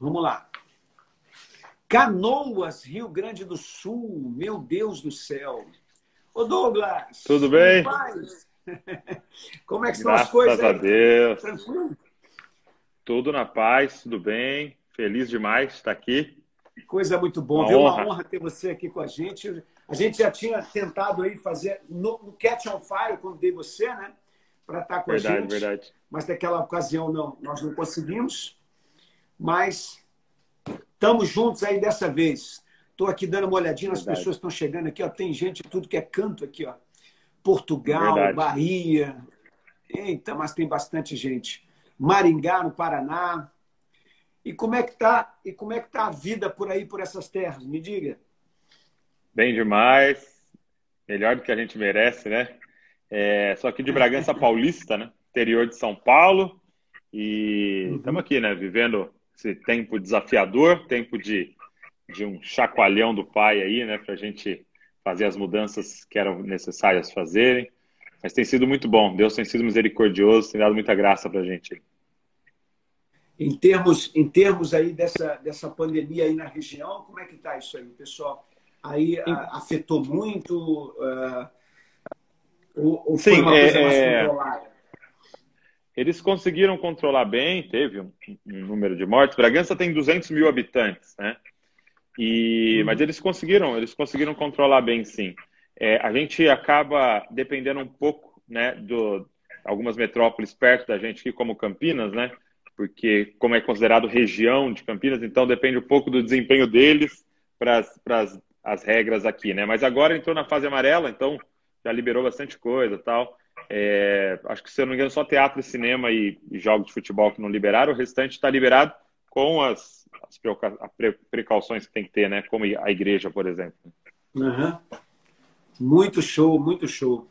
Vamos lá. Canoas, Rio Grande do Sul, meu Deus do céu. Ô Douglas. Tudo bem? Como é que são Graças as coisas? Graças a Deus. Tranquilo? Tudo na paz, tudo bem. Feliz demais de estar aqui. Coisa muito boa. Uma, honra. Uma honra ter você aqui com a gente. A gente já tinha tentado aí fazer no, no Catch on Fire, quando dei você, né? Para estar com verdade, a gente. Verdade, verdade. Mas naquela ocasião não, nós não conseguimos mas estamos juntos aí dessa vez. Estou aqui dando uma olhadinha nas pessoas que estão chegando aqui. Ó. Tem gente tudo que é canto aqui. Ó. Portugal, Verdade. Bahia. Eita, mas tem bastante gente. Maringá, no Paraná. E como é que está? E como é que tá a vida por aí, por essas terras? Me diga. Bem demais. Melhor do que a gente merece, né? É, só aqui de Bragança Paulista, né? Interior de São Paulo. E estamos uhum. aqui, né? Vivendo esse tempo desafiador, tempo de, de um chacoalhão do pai aí, né, para a gente fazer as mudanças que eram necessárias fazerem. Mas tem sido muito bom. Deus tem sido misericordioso, tem dado muita graça para a gente. Em termos, em termos aí dessa, dessa pandemia aí na região, como é que está isso aí, pessoal? Aí a, afetou muito? Uh, ou, ou Sim, foi uma coisa é, mais é. controlada? Eles conseguiram controlar bem, teve um, um, número de mortes. Bragança tem 200 mil habitantes, né? E, uhum. Mas eles conseguiram, eles conseguiram controlar bem, sim. É, a gente acaba dependendo um pouco, né, do algumas metrópoles perto da gente aqui, como Campinas, né? Porque como é considerado região de Campinas, então depende um pouco do desempenho deles para as regras aqui, né? Mas agora entrou na fase amarela, então já liberou bastante coisa, tal. É, acho que, se eu não me engano, só teatro, cinema e, e jogos de futebol que não liberaram, o restante está liberado com as, as precauções que tem que ter, né? Como a igreja, por exemplo. Uhum. Muito show, muito show.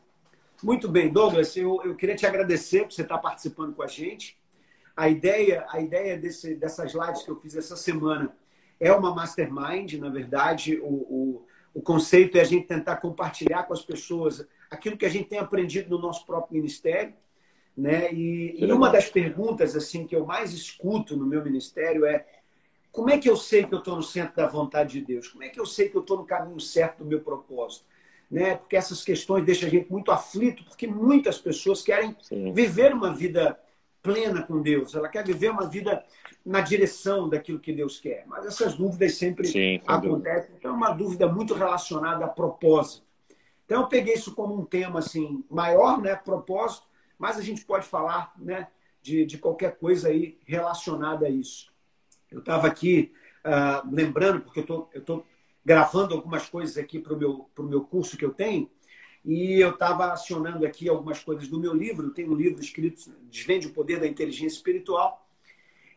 Muito bem, Douglas, eu, eu queria te agradecer por você estar participando com a gente. A ideia, a ideia desse, dessas lives que eu fiz essa semana é uma mastermind, na verdade. O, o, o conceito é a gente tentar compartilhar com as pessoas aquilo que a gente tem aprendido no nosso próprio ministério. Né? E, e uma das perguntas assim que eu mais escuto no meu ministério é como é que eu sei que eu estou no centro da vontade de Deus? Como é que eu sei que eu estou no caminho certo do meu propósito? Né? Porque essas questões deixam a gente muito aflito, porque muitas pessoas querem Sim. viver uma vida plena com Deus, ela quer viver uma vida na direção daquilo que Deus quer. Mas essas dúvidas sempre Sim, acontecem. Então, é uma dúvida muito relacionada a propósito. Então, eu peguei isso como um tema assim maior, né, propósito, mas a gente pode falar né, de, de qualquer coisa aí relacionada a isso. Eu estava aqui uh, lembrando, porque eu estou gravando algumas coisas aqui para o meu, meu curso que eu tenho, e eu estava acionando aqui algumas coisas do meu livro. Eu tenho um livro escrito Desvende o Poder da Inteligência Espiritual,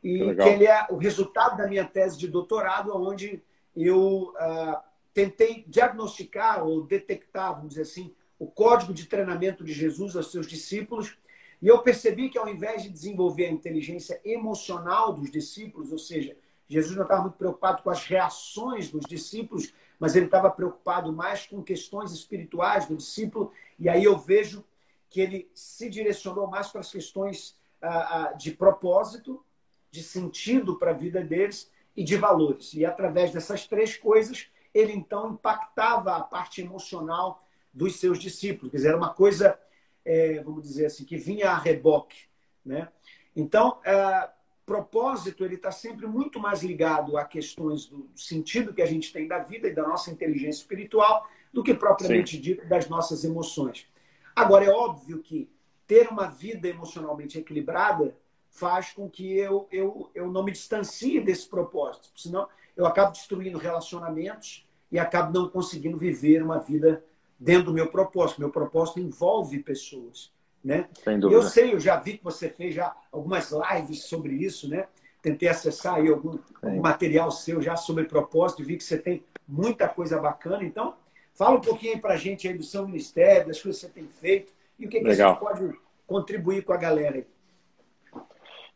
e que, que ele é o resultado da minha tese de doutorado, onde eu uh, tentei diagnosticar ou detectar, vamos dizer assim, o código de treinamento de Jesus aos seus discípulos. E eu percebi que ao invés de desenvolver a inteligência emocional dos discípulos, ou seja, Jesus não estava muito preocupado com as reações dos discípulos, mas ele estava preocupado mais com questões espirituais do discípulo. E aí eu vejo que ele se direcionou mais para as questões ah, ah, de propósito, de sentido para a vida deles e de valores. E através dessas três coisas, ele então impactava a parte emocional dos seus discípulos. Quer dizer, era uma coisa, é, vamos dizer assim, que vinha a reboque. Né? Então, é, propósito ele está sempre muito mais ligado a questões do sentido que a gente tem da vida e da nossa inteligência espiritual do que propriamente Sim. dito das nossas emoções. Agora, é óbvio que ter uma vida emocionalmente equilibrada faz com que eu, eu, eu não me distancie desse propósito, senão eu acabo destruindo relacionamentos e acabo não conseguindo viver uma vida dentro do meu propósito. Meu propósito envolve pessoas, né? Sem dúvida. Eu sei, eu já vi que você fez já algumas lives sobre isso, né? tentei acessar aí algum, algum material seu já sobre propósito, vi que você tem muita coisa bacana. Então, fala um pouquinho aí para a gente aí do seu ministério, das coisas que você tem feito e o que, que gente pode contribuir com a galera aí.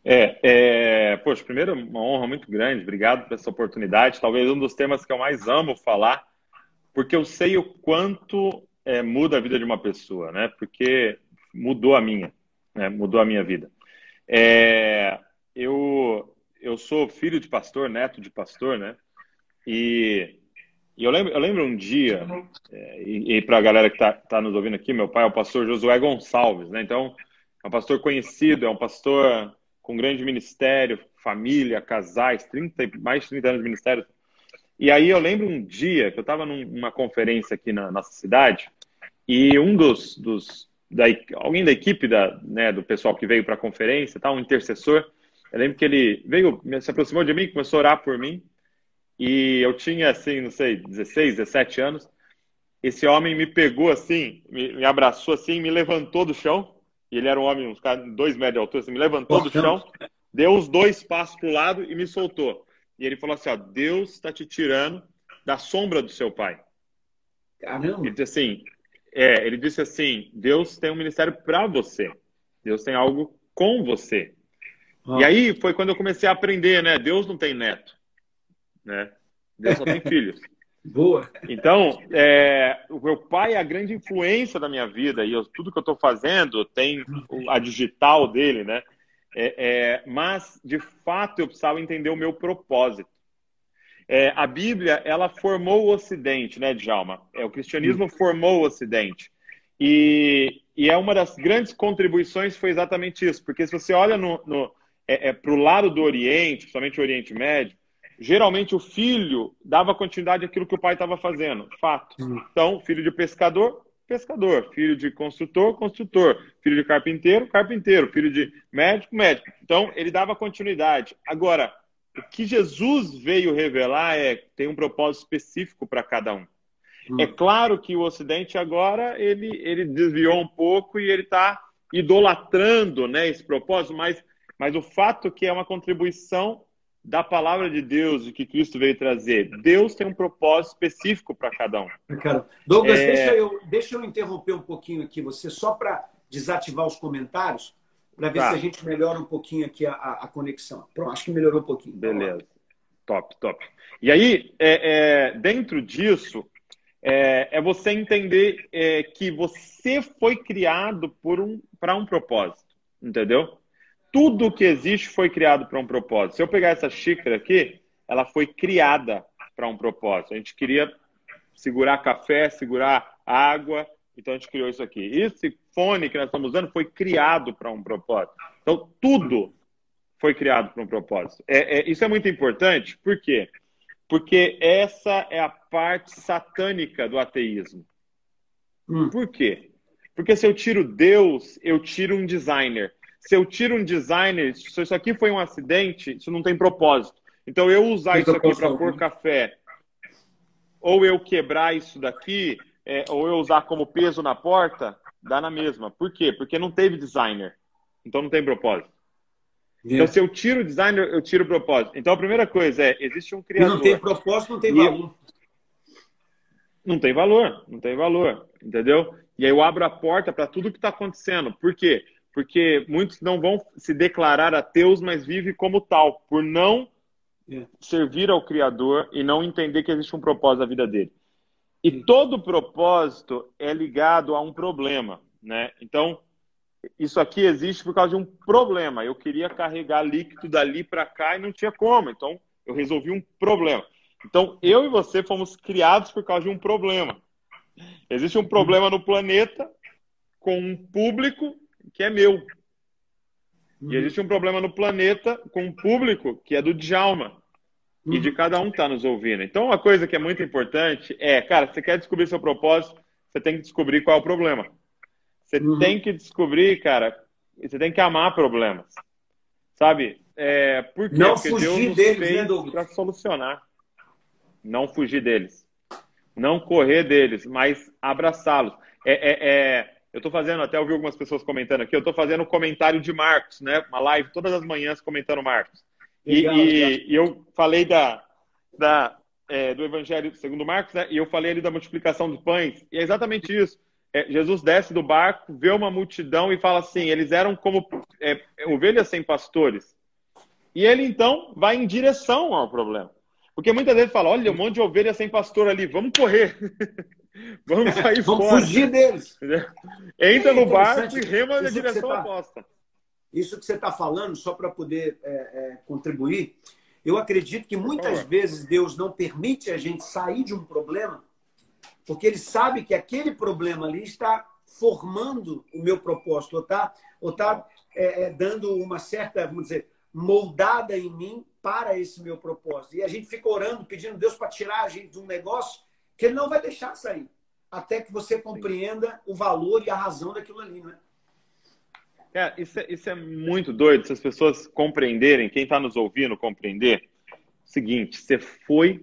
É, é, poxa, primeiro, uma honra muito grande, obrigado por essa oportunidade. Talvez um dos temas que eu mais amo falar, porque eu sei o quanto é, muda a vida de uma pessoa, né? Porque mudou a minha, né? Mudou a minha vida. É, eu, eu sou filho de pastor, neto de pastor, né? E, e eu, lembro, eu lembro um dia, é, e, e para a galera que está tá nos ouvindo aqui, meu pai é o pastor Josué Gonçalves, né? Então, é um pastor conhecido, é um pastor com grande ministério, família, casais, 30, mais de 30 anos de ministério. E aí eu lembro um dia que eu estava numa conferência aqui na nossa cidade e um dos, dos da, alguém da equipe da, né, do pessoal que veio para a conferência, tá, um intercessor, eu lembro que ele veio, se aproximou de mim, começou a orar por mim e eu tinha assim, não sei, 16, 17 anos. Esse homem me pegou assim, me, me abraçou assim, me levantou do chão e ele era um homem, uns dois metros de altura, assim, me levantou do chão, deu os dois passos para o lado e me soltou. E ele falou assim: ó, Deus está te tirando da sombra do seu pai. Caramba! Ele disse assim: é, ele disse assim: Deus tem um ministério para você. Deus tem algo com você. Ah. E aí foi quando eu comecei a aprender, né? Deus não tem neto, né? Deus só tem filhos. Boa. Então, é, o meu pai é a grande influência da minha vida e eu, tudo que eu estou fazendo tem a digital dele, né? É, é, mas, de fato, eu precisava entender o meu propósito. É, a Bíblia, ela formou o Ocidente, né, Djalma? É, o cristianismo formou o Ocidente. E, e é uma das grandes contribuições foi exatamente isso. Porque se você olha no, no é, é para o lado do Oriente, principalmente o Oriente Médio, geralmente o filho dava continuidade àquilo que o pai estava fazendo, fato. Então, filho de pescador, pescador, filho de construtor, construtor, filho de carpinteiro, carpinteiro, filho de médico, médico. Então, ele dava continuidade. Agora, o que Jesus veio revelar é tem um propósito específico para cada um. Hum. É claro que o Ocidente agora ele, ele desviou um pouco e ele está idolatrando né, esse propósito, mas, mas o fato que é uma contribuição da palavra de Deus, o que Cristo veio trazer. Deus tem um propósito específico para cada um. Cara, Douglas, é... deixa, eu, deixa eu interromper um pouquinho aqui você, só para desativar os comentários, para ver tá. se a gente melhora um pouquinho aqui a, a, conexão. Pronto, acho que melhorou um pouquinho. Beleza. Top, top. E aí, é, é, dentro disso, é, é você entender é, que você foi criado por um, para um propósito, entendeu? Tudo que existe foi criado para um propósito. Se eu pegar essa xícara aqui, ela foi criada para um propósito. A gente queria segurar café, segurar água, então a gente criou isso aqui. Esse fone que nós estamos usando foi criado para um propósito. Então tudo foi criado para um propósito. É, é, isso é muito importante, por quê? Porque essa é a parte satânica do ateísmo. Hum. Por quê? Porque se eu tiro Deus, eu tiro um designer se eu tiro um designer, se isso aqui foi um acidente, isso não tem propósito. Então, eu usar isso aqui para pôr café, ou eu quebrar isso daqui, é, ou eu usar como peso na porta, dá na mesma. Por quê? Porque não teve designer. Então, não tem propósito. Então, se eu tiro o designer, eu tiro o propósito. Então, a primeira coisa é, existe um criador. E não tem propósito, não tem valor. Não tem valor, não tem valor, entendeu? E aí eu abro a porta para tudo que está acontecendo. Por quê? Porque muitos não vão se declarar ateus, mas vivem como tal, por não é. servir ao Criador e não entender que existe um propósito na vida dele. E todo propósito é ligado a um problema, né? Então, isso aqui existe por causa de um problema. Eu queria carregar líquido dali para cá e não tinha como. Então, eu resolvi um problema. Então, eu e você fomos criados por causa de um problema. Existe um problema no planeta com um público que é meu. Uhum. E existe um problema no planeta com um público que é do Djalma. Uhum. E de cada um que está nos ouvindo. Então, uma coisa que é muito importante é, cara, você quer descobrir seu propósito, você tem que descobrir qual é o problema. Você uhum. tem que descobrir, cara, você tem que amar problemas. Sabe? É, por quê? Não Porque fugir Deus nos deles, fez né, para solucionar. Não fugir deles. Não correr deles, mas abraçá-los. É, é, é, eu estou fazendo, até ouvi algumas pessoas comentando aqui, eu estou fazendo um comentário de Marcos, né? Uma live todas as manhãs comentando Marcos. Legal, e, legal. e, eu falei da, da, é, do Evangelho segundo Marcos, né? E eu falei ali da multiplicação dos pães. E é exatamente isso. É, Jesus desce do barco, vê uma multidão e fala assim: eles eram como é, ovelhas sem pastores. E ele então vai em direção ao problema. Porque muitas vezes fala: olha, um monte de ovelhas sem pastor ali, vamos correr. vamos sair vamos fora. fugir deles. Entra no barco e rema na direção tá, oposta. Isso que você está falando, só para poder é, é, contribuir, eu acredito que muitas vezes Deus não permite a gente sair de um problema, porque Ele sabe que aquele problema ali está formando o meu propósito, ou está ou tá, é, é, dando uma certa, vamos dizer, moldada em mim para esse meu propósito. E a gente fica orando, pedindo Deus para tirar a gente de um negócio que Ele não vai deixar sair, até que você compreenda o valor e a razão daquilo ali, não é? É, isso, é, isso é muito doido, se as pessoas compreenderem, quem está nos ouvindo compreender, seguinte, você foi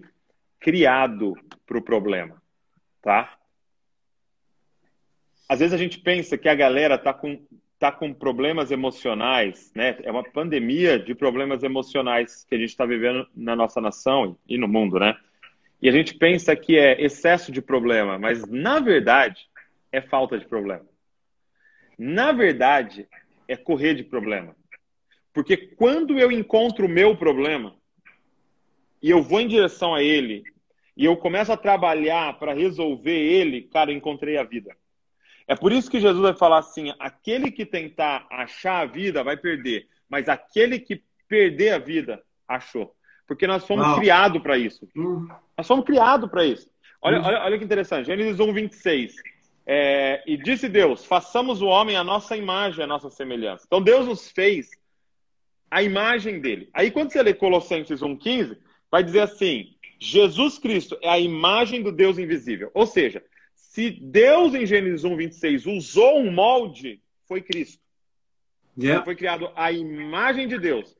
criado para o problema, tá? Às vezes a gente pensa que a galera tá com, tá com problemas emocionais, né? É uma pandemia de problemas emocionais que a gente está vivendo na nossa nação e no mundo, né? E a gente pensa que é excesso de problema, mas na verdade é falta de problema. Na verdade, é correr de problema. Porque quando eu encontro o meu problema e eu vou em direção a ele e eu começo a trabalhar para resolver ele, cara, encontrei a vida. É por isso que Jesus vai falar assim: aquele que tentar achar a vida vai perder, mas aquele que perder a vida achou. Porque nós fomos criados para isso. Uhum. Nós fomos criados para isso. Olha, uhum. olha, olha que interessante. Gênesis 1, 26. É, e disse Deus: façamos o homem a nossa imagem, a nossa semelhança. Então Deus nos fez a imagem dele. Aí quando você lê Colossenses 1,15, vai dizer assim: Jesus Cristo é a imagem do Deus invisível. Ou seja, se Deus em Gênesis 1,26 usou um molde, foi Cristo. Yeah. Foi criado a imagem de Deus.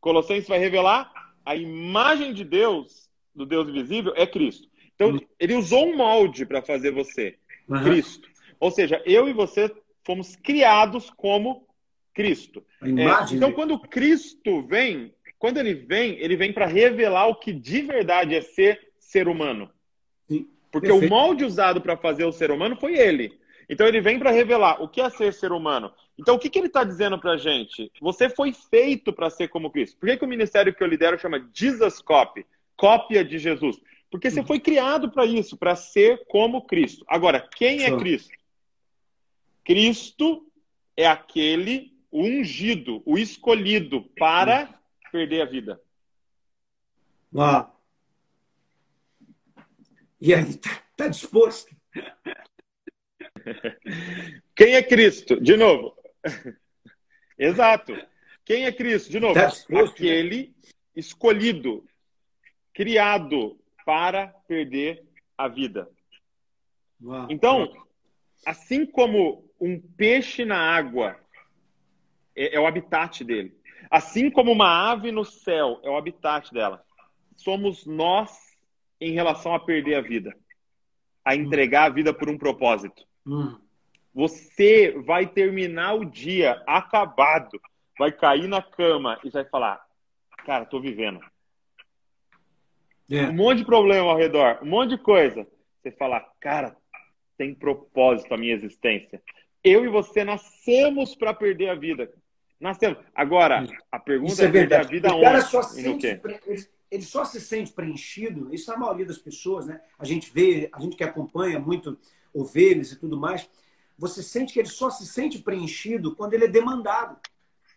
Colossenses vai revelar a imagem de Deus, do Deus invisível, é Cristo. Então, uhum. ele usou um molde para fazer você uhum. Cristo. Ou seja, eu e você fomos criados como Cristo. É, então, quando Cristo vem, quando ele vem, ele vem para revelar o que de verdade é ser ser humano. Sim. Porque Perfeito. o molde usado para fazer o ser humano foi ele. Então ele vem para revelar o que é ser ser humano. Então o que, que ele está dizendo para a gente? Você foi feito para ser como Cristo. Por que, que o ministério que eu lidero chama Jesus Copy? Cópia de Jesus. Porque você foi criado para isso, para ser como Cristo. Agora, quem é Cristo? Cristo é aquele ungido, o escolhido para perder a vida. Uau. E aí, tá, tá disposto? Quem é Cristo? De novo. Exato. Quem é Cristo? De novo. Tá disposto, aquele né? escolhido, criado para perder a vida. Uau, então, uau. assim como um peixe na água é, é, o habitat dele, assim como uma ave no céu é o habitat dela, somos nós em relação a perder a vida, a entregar a vida por um propósito. Hum. Você vai terminar o dia acabado, vai cair na cama e vai falar: Cara, tô vivendo. É. Um monte de problema ao redor, um monte de coisa. Você fala, cara, tem propósito a minha existência. Eu e você nascemos para perder a vida. Nascemos. Agora, a pergunta isso é, é perder a vida o cara Só sente, ele, só se sente preenchido, isso é a maioria das pessoas, né? A gente vê, a gente que acompanha muito ovelhas e tudo mais, você sente que ele só se sente preenchido quando ele é demandado.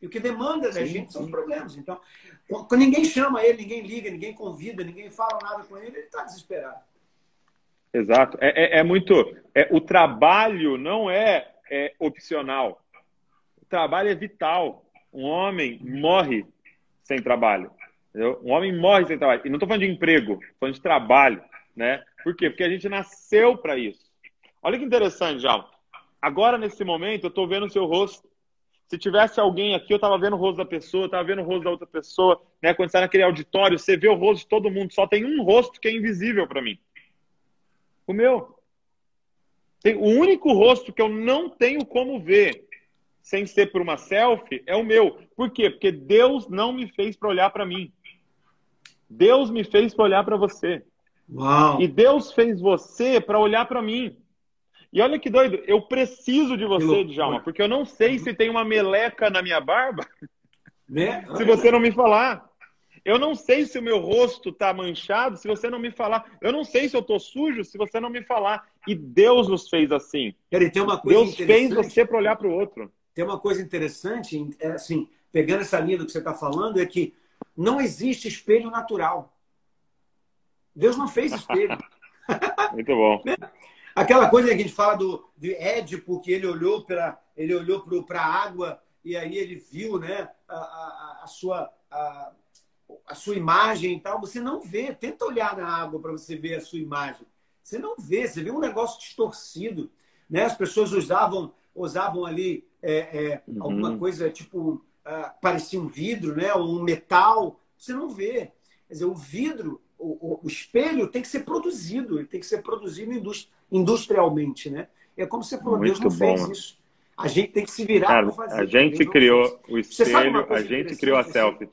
E o que demanda da gente são os problemas. Então, quando ninguém chama ele, ninguém liga, ninguém convida, ninguém fala nada com ele, ele está desesperado. Exato. É, é, é muito. É, o trabalho não é, é opcional. O trabalho é vital. Um homem morre sem trabalho. Entendeu? Um homem morre sem trabalho. E não estou falando de emprego, estou falando de trabalho. Né? Por quê? Porque a gente nasceu para isso. Olha que interessante, João. Agora, nesse momento, eu estou vendo o seu rosto. Se tivesse alguém aqui, eu estava vendo o rosto da pessoa, estava vendo o rosto da outra pessoa. Né? Quando você está naquele auditório, você vê o rosto de todo mundo. Só tem um rosto que é invisível para mim. O meu. Tem o único rosto que eu não tenho como ver sem ser por uma selfie, é o meu. Por quê? Porque Deus não me fez para olhar para mim. Deus me fez para olhar para você. Uau. E Deus fez você para olhar para mim. E olha que doido, eu preciso de você, Djalma, porque eu não sei se tem uma meleca na minha barba Né? se você não me falar. Eu não sei se o meu rosto está manchado se você não me falar. Eu não sei se eu estou sujo se você não me falar. E Deus nos fez assim. Tem uma coisa Deus fez você para olhar para o outro. Tem uma coisa interessante, é, assim, pegando essa linha do que você está falando, é que não existe espelho natural. Deus não fez espelho. Muito bom. Aquela coisa que a gente fala do de Édipo, que ele olhou para ele olhou para a água e aí ele viu, né, a, a, a sua a, a, sua imagem e tal. Você não vê. Tenta olhar na água para você ver a sua imagem. Você não vê. Você vê um negócio distorcido, né? As pessoas usavam usavam ali é, é, Uhum. alguma coisa tipo ah, parecia um vidro, né, ou um metal. Você não vê. Quer dizer, o vidro, o, o- o espelho tem que ser produzido. Ele tem que ser produzido indus- industrialmente, né? É como você falou, Deus não fez bom. isso. A gente tem que se virar Cara, para fazer. a gente criou fez. o espelho, a gente criou a assim? selfie.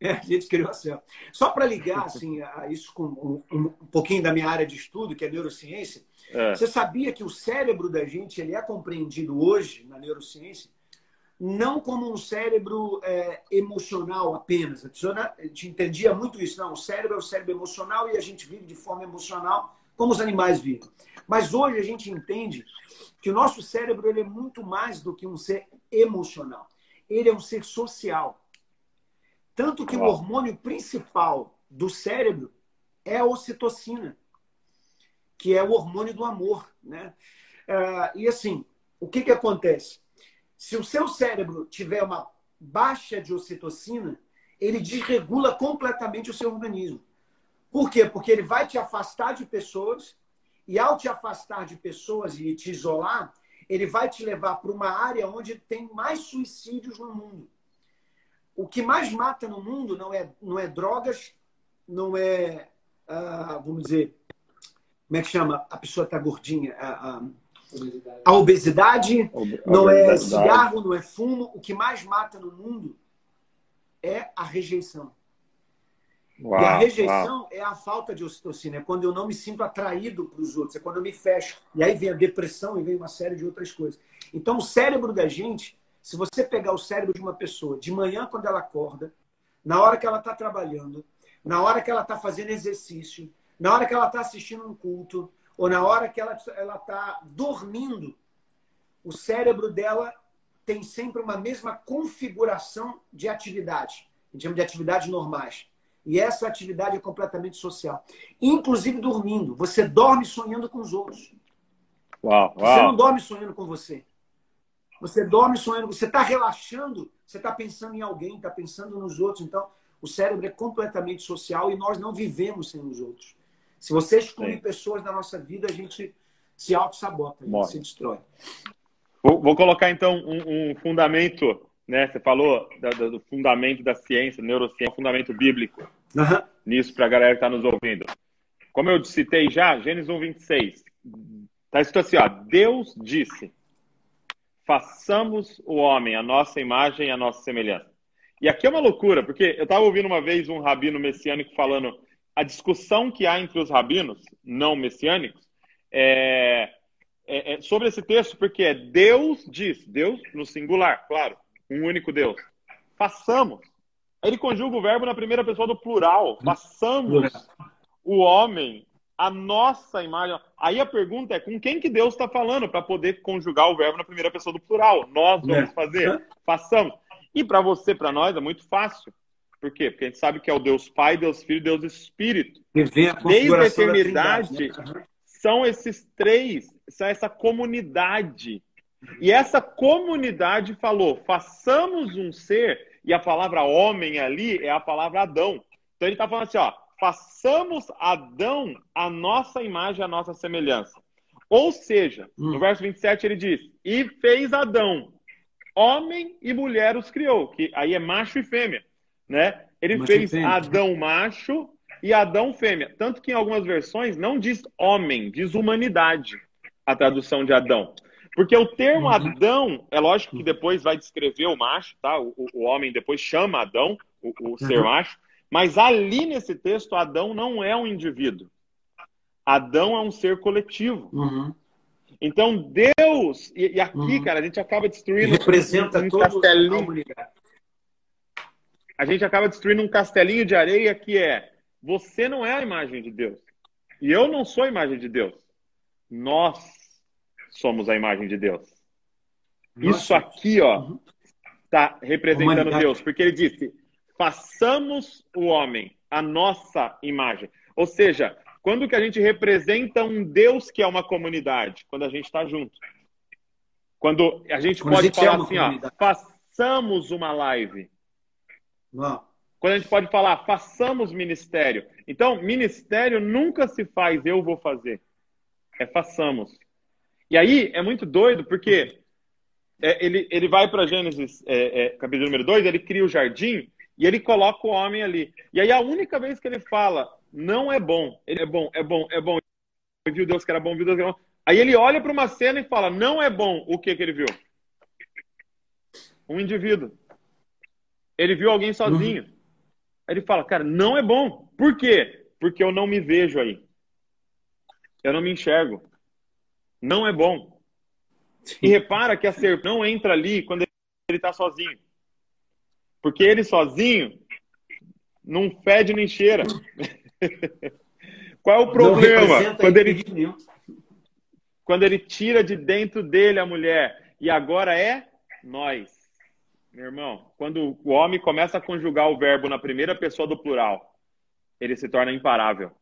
É, a gente criou a selfie. Só para ligar assim, a isso com um, um- um pouquinho da minha área de estudo, que é neurociência, É. você sabia que o cérebro da gente ele é compreendido hoje na neurociência não como um cérebro é, emocional apenas. A pessoa né, gente entendia muito isso. Não, o cérebro é o cérebro emocional e a gente vive de forma emocional como os animais vivem. Mas hoje a gente entende que o nosso cérebro ele é muito mais do que um ser emocional. Ele é um ser social. Tanto que o hormônio principal do cérebro é a ocitocina, que é o hormônio do amor. Né? Ah, e assim, o que, que acontece? Se o seu cérebro tiver uma baixa de ocitocina, ele desregula completamente o seu organismo. Por quê? Porque ele vai te afastar de pessoas, e ao te afastar de pessoas e te isolar, ele vai te levar para uma área onde tem mais suicídios no mundo. O que mais mata no mundo não é, não é drogas, não é, ah, vamos dizer, como é que chama? A pessoa está gordinha. A obesidade, não é cigarro, não é fumo. O que mais mata no mundo é a rejeição. Uau, e a uau. rejeição é a falta de ocitocina, é quando eu não me sinto atraído para os outros, é quando eu me fecho. E aí vem a depressão e vem uma série de outras coisas. Então, o cérebro da gente, se você pegar o cérebro de uma pessoa de manhã, quando ela acorda, na hora que ela está trabalhando, na hora que ela está fazendo exercício, na hora que ela está assistindo um culto, ou na hora que ela está dormindo, o cérebro dela tem sempre uma mesma configuração de atividade. A gente chama de atividades normais. E essa atividade é completamente social. Inclusive dormindo. Você dorme sonhando com os outros. Uau, Você não uau. dorme sonhando com você. Você dorme sonhando. Você está relaxando, você está pensando em alguém, está pensando nos outros. Então, o cérebro é completamente social e nós não vivemos sem os outros. Se você excluir Sim. pessoas da nossa vida, a gente se auto-sabota, se destrói. Vou, vou colocar então um, um fundamento, né? Você falou da- da- do fundamento da ciência, neurociência, um fundamento bíblico Aham. nisso para a galera que está nos ouvindo. Como eu citei já, Gênesis 1, 26. Está escrito assim, ó. Deus disse, façamos o homem a nossa imagem e a nossa semelhança. E aqui é uma loucura, porque eu estava ouvindo uma vez um rabino messiânico falando a discussão que há entre os rabinos não messiânicos é, é- é sobre esse texto, porque é Deus diz, Deus no singular, claro, um único Deus. Façamos. Aí Ele conjuga o verbo na primeira pessoa do plural. Façamos o homem a nossa imagem. Aí a pergunta é com quem que Deus está falando para poder conjugar o verbo na primeira pessoa do plural? Nós vamos É. fazer. Façamos. E para você, para nós, é muito fácil. Por quê? Porque a gente sabe que é o Deus Pai, Deus Filho, Deus Espírito. Desde a eternidade, né? são esses três, são essa comunidade. E essa comunidade falou: façamos um ser, e a palavra homem ali é a palavra Adão. Então ele está falando assim: ó, façamos Adão a nossa imagem, a nossa semelhança. Ou seja, no Hum. verso 27 ele diz: e fez Adão, homem e mulher os criou, que aí é macho e fêmea, né? Ele fez. Adão macho e Adão fêmea. Tanto que em algumas versões não diz homem, diz humanidade, a tradução de Adão. Porque o termo uhum. Adão, é lógico que depois vai descrever o macho, tá? O, o homem depois chama Adão, o, o uhum. ser macho, mas ali nesse texto, Adão não é um indivíduo. Adão é um ser coletivo. Uhum. Então, Deus, e, e aqui, uhum. cara, a gente acaba destruindo. Representa um, um castelinho. A gente acaba destruindo um castelinho de areia que é: você não é a imagem de Deus. E eu não sou a imagem de Deus. Nós somos a imagem de Deus. Nossa. Isso aqui, ó, está uhum. representando. Deus, porque ele disse: façamos o homem a nossa imagem. Ou seja, quando que a gente representa um Deus que é uma comunidade? Quando a gente está junto. Quando a gente Quando pode a gente falar assim, ó, façamos uma live. Não. Quando a gente pode falar, façamos ministério. Então, ministério nunca se faz, eu vou fazer. É façamos. E aí é muito doido, porque é, ele, ele vai para Gênesis, é, é, capítulo número 2, ele cria o jardim e ele coloca o homem ali. E aí a única vez que ele fala, não é bom, ele é bom, é bom, é bom. Viu Deus que era bom, viu Deus que era bom. Aí ele olha para uma cena e fala, não é bom. O que que ele viu? Um indivíduo. Ele viu alguém sozinho. Uhum. Aí ele fala, cara, não é bom. Por quê? Porque eu não me vejo aí. Eu não me enxergo. Não é bom. E repara que a serpente não entra ali quando ele está sozinho. Porque ele sozinho não fede nem cheira. Qual é o problema? Quando ele, quando ele tira de dentro dele a mulher. E agora é nós. Meu irmão, quando o homem começa a conjugar o verbo na primeira pessoa do plural, ele se torna imparável.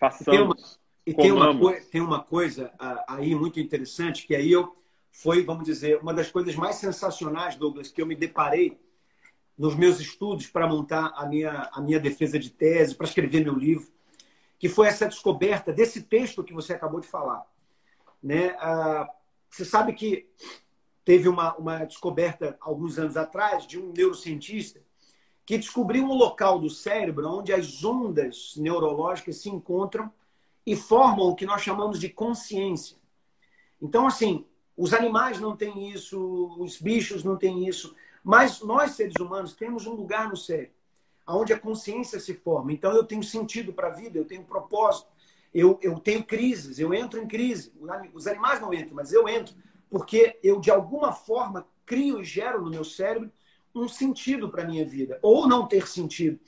Façamos. E tem uma, e tem uma, tem uma coisa aí muito interessante, que aí eu foi, vamos dizer, uma das coisas mais sensacionais, Douglas, que eu me deparei nos meus estudos para montar a minha, a minha defesa de tese, para escrever meu livro, que foi essa descoberta desse texto que você acabou de falar. Né? Ah, você sabe que teve uma, uma descoberta alguns anos atrás de um neurocientista que descobriu um local do cérebro onde as ondas neurológicas se encontram e formam o que nós chamamos de consciência. Então, assim, os animais não têm isso, os bichos não têm isso, mas nós, seres humanos, temos um lugar no cérebro, onde a consciência se forma. Então, eu tenho sentido para a vida, eu tenho propósito, eu, eu tenho crises, eu entro em crise. Os animais não entram, mas eu entro, porque eu, de alguma forma, crio e gero no meu cérebro um sentido para a minha vida, ou não ter sentido.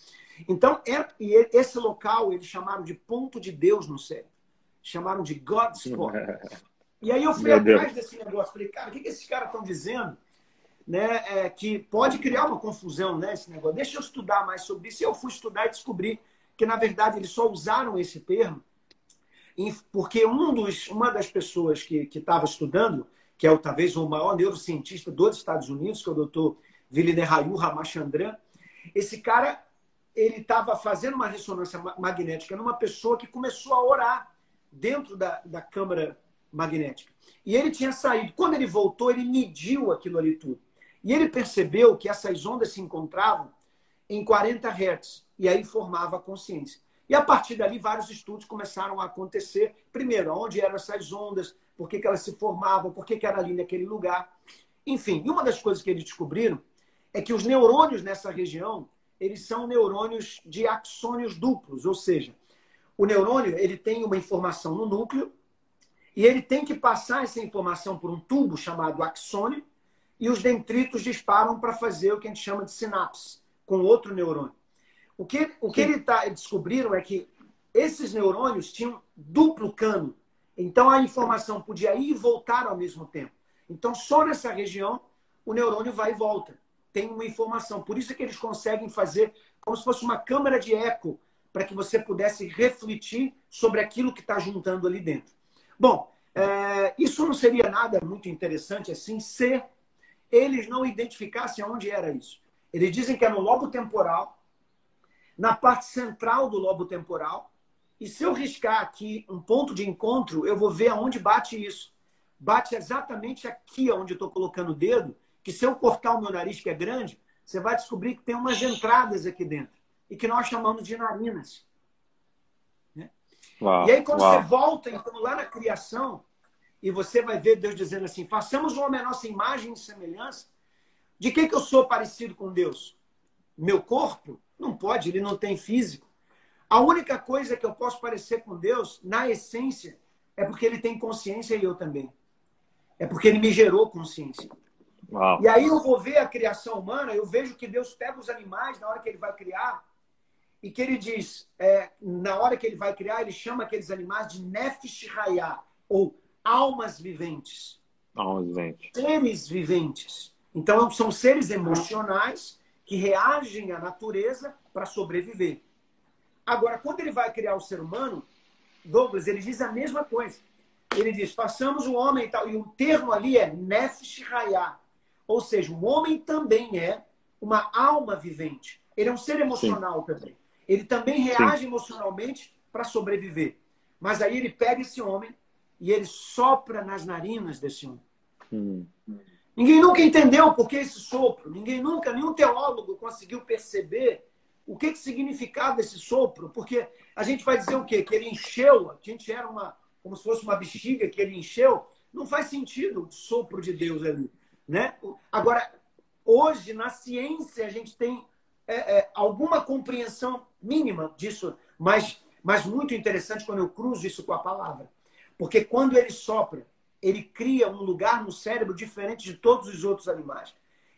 Então, é, e esse local eles chamaram de ponto de Deus no cérebro. Chamaram de God's Spot. E aí eu fui Meu atrás Deus. desse negócio. Falei, cara, o que, que esses caras estão dizendo? né, é, que pode criar uma confusão, né, esse negócio. Deixa eu estudar mais sobre isso. E eu fui estudar e descobri que, na verdade, eles só usaram esse termo porque um dos, uma das pessoas que estava estudando, que é talvez o maior neurocientista dos Estados Unidos, que é o doutor Vilinayahu Ramachandran, esse cara ele estava fazendo uma ressonância magnética numa pessoa que começou a orar dentro da, da câmara magnética. E ele tinha saído. Quando ele voltou, ele mediu aquilo ali tudo. E ele percebeu que essas ondas se encontravam em 40 Hz, e aí formava a consciência. E a partir dali, vários estudos começaram a acontecer. Primeiro, onde eram essas ondas, por que, que elas se formavam, por que, que era ali naquele lugar. Enfim, e uma das coisas que eles descobriram é que os neurônios nessa região, eles são neurônios de axônios duplos, ou seja, o neurônio ele tem uma informação no núcleo e ele tem que passar essa informação por um tubo chamado axônio, e os dendritos disparam para fazer o que a gente chama de sinapse, com outro neurônio. O que, o que ele tá, descobriram é que esses neurônios tinham duplo cano. Então a informação podia ir e voltar ao mesmo tempo. Então só nessa região o neurônio vai e volta. Tem uma informação. Por isso é que eles conseguem fazer como se fosse uma câmara de eco para que você pudesse refletir sobre aquilo que está juntando ali dentro. Bom, é, isso não seria nada muito interessante assim se eles não identificassem onde era isso. Eles dizem que é no lobo temporal, na parte central do lobo temporal. E se eu riscar aqui um ponto de encontro, eu vou ver aonde bate isso. Bate exatamente aqui onde eu estou colocando o dedo, que se eu cortar o meu nariz, que é grande, você vai descobrir que tem umas entradas aqui dentro. E que nós chamamos de narinas. Né? Uau, e aí, quando uau. você volta, então, lá na criação, e você vai ver Deus dizendo assim: façamos um homem nossa imagem e semelhança. De que, que eu sou parecido com Deus? Meu corpo? Não pode, ele não tem físico. A única coisa que eu posso parecer com Deus, na essência, é porque ele tem consciência e eu também. É porque ele me gerou consciência. Uau. E aí eu vou ver a criação humana, eu vejo que Deus pega os animais na hora que ele vai criar e que ele diz, é, na hora que ele vai criar, ele chama aqueles animais de Nefesh Hayah, ou almas viventes. Almas viventes. Seres viventes. Então, são seres emocionais que reagem à natureza para sobreviver. Agora, quando ele vai criar o ser humano, Douglas, ele diz a mesma coisa. Ele diz, façamos o homem e tal. E o termo ali é Nefesh Hayah. Ou seja, o homem também é uma alma vivente. Ele é um ser emocional Sim. também. Ele também reage Sim. emocionalmente para sobreviver. Mas aí ele pega esse homem e ele sopra nas narinas desse homem. Hum. Ninguém nunca entendeu por que esse sopro. Ninguém nunca, nenhum teólogo conseguiu perceber o que, que significava desse sopro. Porque a gente vai dizer o quê? Que ele encheu, a gente era uma, como se fosse uma bexiga que ele encheu. Não faz sentido o sopro de Deus ali. Né? Agora, hoje, na ciência, a gente tem é, é, alguma compreensão mínima disso, mas, mas muito interessante quando eu cruzo isso com a palavra. Porque quando ele sopra, ele cria um lugar no cérebro diferente de todos os outros animais.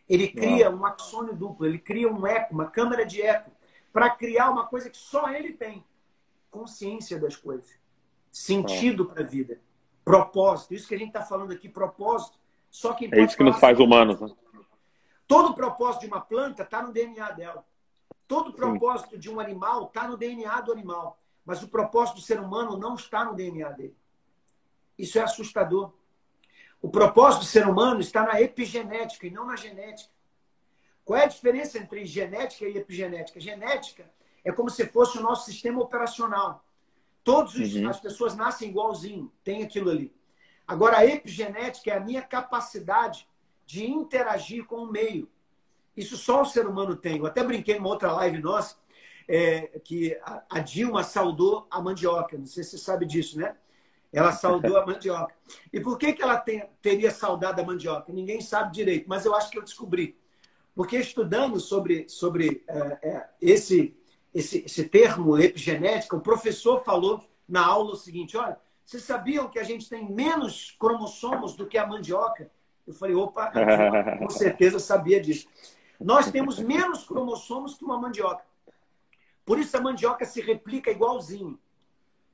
Ele cria um axônio duplo, ele cria um eco, uma câmara de eco, para criar uma coisa que só ele tem: consciência das coisas, sentido para a vida, propósito. Isso que a gente está falando aqui, propósito. Só quem é isso que nos faz humanos. Né? Todo propósito de uma planta está no DNA dela. Todo propósito Sim. de um animal está no DNA do animal. Mas o propósito do ser humano não está no DNA dele. Isso é assustador. O propósito do ser humano está na epigenética e não na genética. Qual é a diferença entre genética e epigenética? Genética é como se fosse o nosso sistema operacional. Todas uhum. as pessoas nascem igualzinho, tem aquilo ali. Agora, a epigenética é a minha capacidade de interagir com o meio. Isso só o ser humano tem. Eu até brinquei numa outra live nossa, é, que a, Dilma saudou a mandioca. Não sei se você sabe disso, né? Ela saudou a mandioca. E por que, que ela tem, teria saudado a mandioca? Ninguém sabe direito, mas eu acho que eu descobri. Porque estudando sobre, sobre é, é, esse, esse, esse termo epigenética, o professor falou na aula o seguinte: olha, vocês sabiam que a gente tem menos cromossomos do que a mandioca? Eu falei, opa, com certeza sabia disso. Nós temos menos cromossomos que uma mandioca. Por isso a mandioca se replica igualzinho.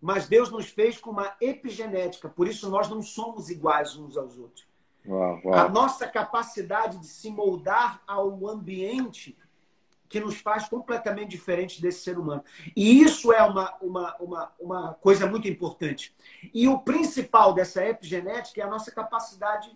Mas Deus nos fez com uma epigenética, por isso nós não somos iguais uns aos outros. Uau, uau. A nossa capacidade de se moldar ao ambiente que nos faz completamente diferente desse ser humano. E isso é uma, uma, uma, uma coisa muito importante. E o principal dessa epigenética é a nossa capacidade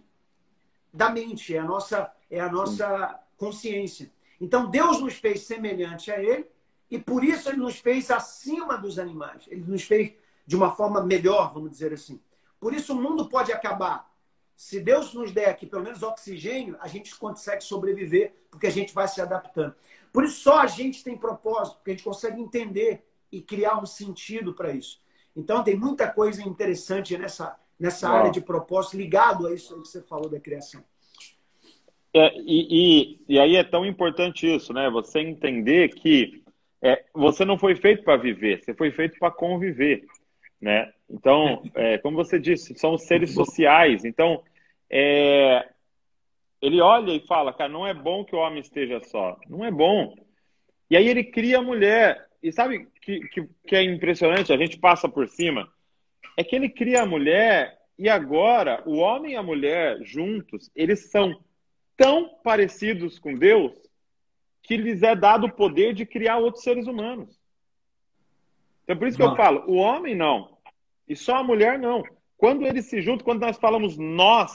da mente, é a nossa, é a nossa consciência. Então, Deus nos fez semelhante a Ele e por isso Ele nos fez acima dos animais. Ele nos fez de uma forma melhor, vamos dizer assim. Por isso o mundo pode acabar. Se Deus nos der aqui pelo menos oxigênio, a gente consegue sobreviver, porque a gente vai se adaptando. Por isso só a gente tem propósito, porque a gente consegue entender e criar um sentido para isso. Então tem muita coisa interessante nessa, nessa área de propósito ligado a isso que você falou da criação. É, e, e, e, aí é tão importante isso, né? Você entender que é, você não foi feito para viver, você foi feito para conviver, né? Então, é, como você disse, são seres sociais. Então, é, ele olha e fala, cara, não é bom que o homem esteja só. Não é bom. E aí ele cria a mulher. E sabe que, que, que é impressionante? A gente passa por cima. É que ele cria a mulher e agora o homem e a mulher juntos, eles são tão parecidos com Deus que lhes é dado o poder de criar outros seres humanos. Então, por isso que não. eu falo, o homem não. E só a mulher não. Quando eles se juntam, quando nós falamos nós,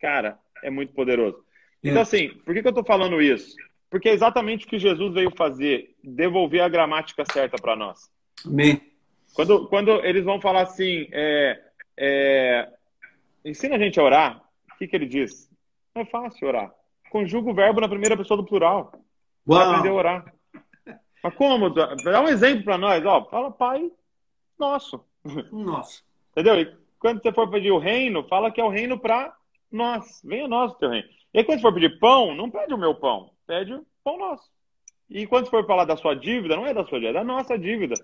cara, é muito poderoso. Então, é. assim, por que, que eu estou falando isso? Porque é exatamente o que Jesus veio fazer, devolver a gramática certa para nós. Amém. Quando, quando eles vão falar assim, é, é, ensina a gente a orar, o que, que ele diz? É fácil orar. Conjuga o verbo na primeira pessoa do plural. Vai aprender a orar. Mas como? Dá um exemplo para nós. Ó, fala Pai Nosso. Nosso. Entendeu? quando você for pedir o reino, fala que é o reino para nós. Venha nós o teu reino. E quando você for pedir pão, não pede o meu pão, pede o pão nosso. E quando você for falar da sua dívida, não é da sua dívida, é da nossa dívida.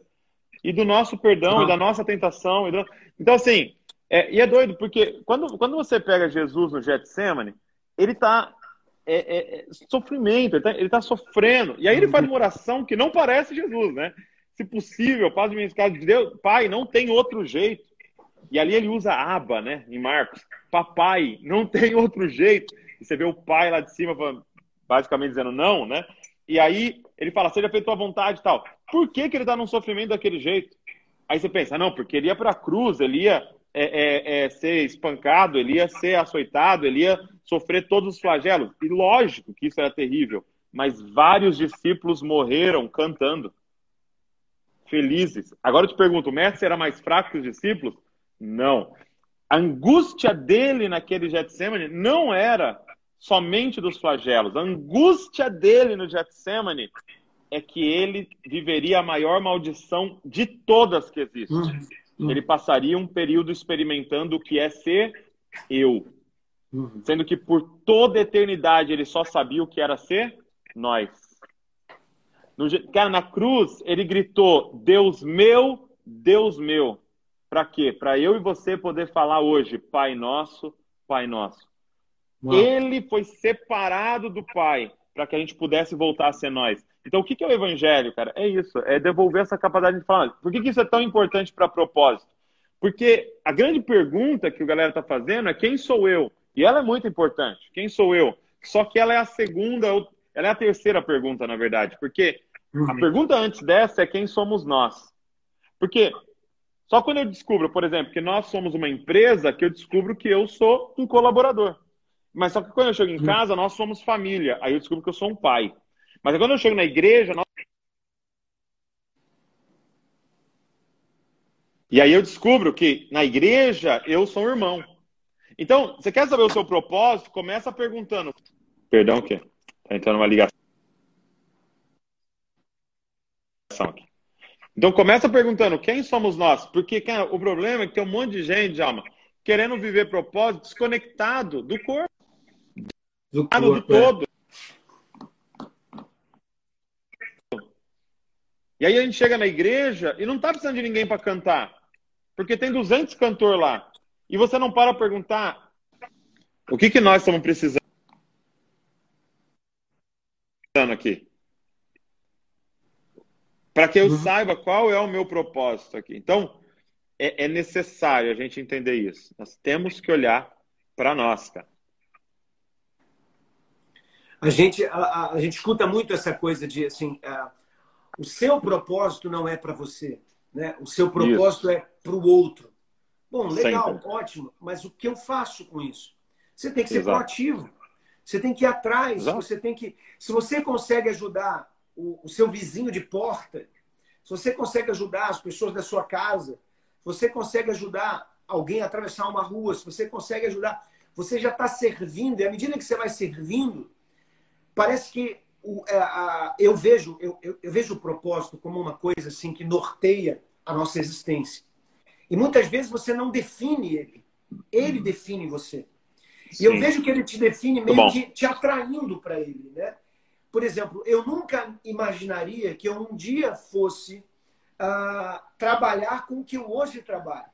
E do nosso perdão, e da nossa tentação. Do... Então, assim, é, e é doido, porque quando, quando você pega Jesus no Getsemane, ele está é, é, é, sofrimento, ele está tá sofrendo. E aí ele faz uma oração que não parece Jesus, né? Se possível, paz de minha casa de Deus, Pai, não tem outro jeito. E ali ele usa aba, né? Em Marcos. Papai, não tem outro jeito. E você vê o pai lá de cima, basicamente dizendo não, né? E aí ele fala, seja feito a vontade e tal. Por que, que ele está num sofrimento daquele jeito? Aí você pensa, não, porque ele ia para a cruz, ele ia é, é, é, ser espancado, ele ia ser açoitado, ele ia sofrer todos os flagelos. E lógico que isso era terrível, mas vários discípulos morreram cantando, felizes. Agora eu te pergunto, o mestre era mais fraco que os discípulos? Não. A angústia dele naquele Getsemane não era somente dos flagelos. A angústia dele no Getsemane é que ele viveria a maior maldição de todas que existem. Uhum. uhum. Ele passaria um período experimentando o que é ser eu. Uhum. Sendo que por toda a eternidade ele só sabia o que era ser nós. No, cara, na cruz ele gritou: Deus meu, Deus meu. Para quê? Para eu e você poder falar hoje, Pai nosso, Pai nosso. Uau. Ele foi separado do Pai para que a gente pudesse voltar a ser nós. Então, o que é o Evangelho, cara? É isso, é devolver essa capacidade de falar. Por que isso é tão importante para propósito? Porque a grande pergunta que o galera está fazendo é quem sou eu? E ela é muito importante. Quem sou eu? Só que ela é a segunda, ela é a terceira pergunta, na verdade. Porque uhum. a pergunta antes dessa é quem somos nós? Porque só quando eu descubro, por exemplo, que nós somos uma empresa, que eu descubro que eu sou um colaborador. Mas só que quando eu chego em casa, nós somos família. Aí eu descubro que eu sou um pai. Mas quando eu chego na igreja, nós... E aí eu descubro que na igreja eu sou um irmão. Então, você quer saber o seu propósito? Começa perguntando. Perdão, o quê? Tá entrando uma ligação aqui. Então começa perguntando quem somos nós, porque cara, o problema é que tem um monte de gente, Alma, querendo viver propósito desconectado do corpo do, corpo, do todo. É. E aí a gente chega na igreja e não tá precisando de ninguém para cantar. Porque tem 200 cantores lá. E você não para perguntar o que, que nós estamos precisando aqui. Para que eu uhum. saiba qual é o meu propósito aqui. Então, é, é necessário a gente entender isso. Nós temos que olhar para nós, cara. A gente, a, a, gente escuta muito essa coisa de assim, uh, o seu propósito não é para você, né? O seu propósito isso. é para o outro. Bom, legal, Sempre. ótimo, mas o que eu faço com isso? Você tem que ser Exato. proativo. Você tem que ir atrás. Exato. Você tem que, se você consegue ajudar o, o seu vizinho de porta, se você consegue ajudar as pessoas da sua casa, se você consegue ajudar alguém a atravessar uma rua, se você consegue ajudar, você já está servindo. E à medida que você vai servindo, parece que o, é, a, eu vejo eu, eu, eu, vejo o propósito como uma coisa assim que norteia a nossa existência. E muitas vezes você não define ele, ele define você. Sim. E eu vejo que ele te define meio que te atraindo para ele, né? Por exemplo, eu nunca imaginaria que eu um dia fosse uh, trabalhar com o que eu hoje trabalho,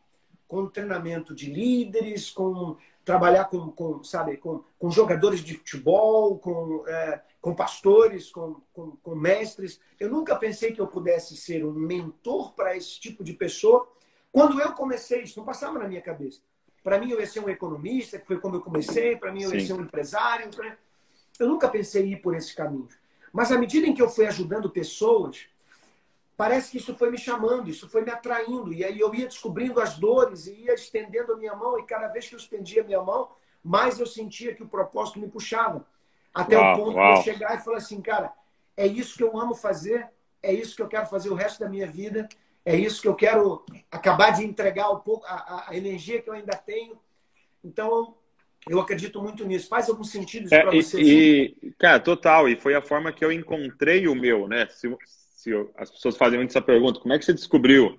com treinamento de líderes, com trabalhar com, com sabe, com, com jogadores de futebol, com, é, com pastores, com, com, com, mestres. Eu nunca pensei que eu pudesse ser um mentor para esse tipo de pessoa. Quando eu comecei, isso não passava na minha cabeça. Para mim, eu ia ser um economista, que foi como eu comecei. Para mim, eu Sim. ia ser um empresário. Eu nunca pensei em ir por esse caminho. Mas à medida em que eu fui ajudando pessoas, parece que isso foi me chamando, isso foi me atraindo. E aí eu ia descobrindo as dores e ia estendendo a minha mão. E cada vez que eu estendia a minha mão, mais eu sentia que o propósito me puxava. Até uau, o ponto uau. de eu chegar e falar assim, cara, é isso que eu amo fazer, é isso que eu quero fazer o resto da minha vida, é isso que eu quero acabar de entregar um pouco a, a energia que eu ainda tenho. Então, eu acredito muito nisso. Faz algum sentido isso é, para você? E, e, cara, total. E foi a forma que eu encontrei o meu, né? Se, se eu, as pessoas fazem muito essa pergunta, como é que você descobriu?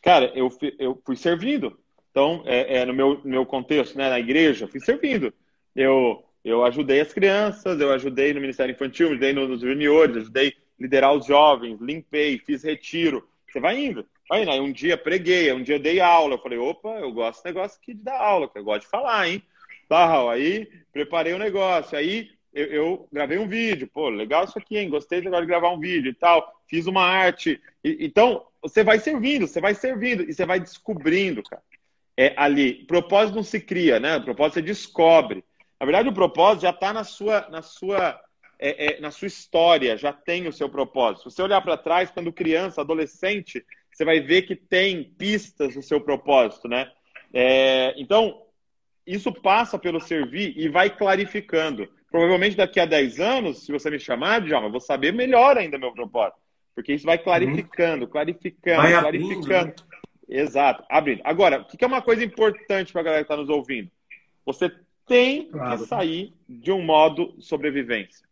Cara, eu, eu fui servindo. Então, é, é no meu, meu contexto, né, na igreja, fui servindo. Eu, eu ajudei as crianças, eu ajudei no Ministério Infantil, ajudei nos juniores, ajudei a liderar os jovens, limpei, fiz retiro. Você vai indo. Vai indo. Aí um dia preguei, um dia dei aula. Eu falei, opa, eu gosto desse negócio aqui de dar aula, que eu gosto de falar, hein? Tal. Aí preparei o um negócio. Aí eu, eu, gravei um vídeo. Pô, legal isso aqui, hein? Gostei de gravar um vídeo e tal. Fiz uma arte. E, então, você vai servindo, você vai servindo e você vai descobrindo, cara. É ali, propósito não se cria, né? O propósito você descobre. Na verdade, o propósito já está na sua, na sua, é, é, na sua história, já tem o seu propósito. Se você olhar para trás, quando criança, adolescente, você vai ver que tem pistas do seu propósito, né? É, então, isso passa pelo servir e vai clarificando. Provavelmente daqui a 10 anos, se você me chamar, Djalma, eu vou saber melhor ainda meu propósito. Porque isso vai clarificando, clarificando, vai clarificando. Abrindo, né? Exato, abrindo. Agora, o que é uma coisa importante para a galera que está nos ouvindo? Você tem claro. que sair de um modo sobrevivência.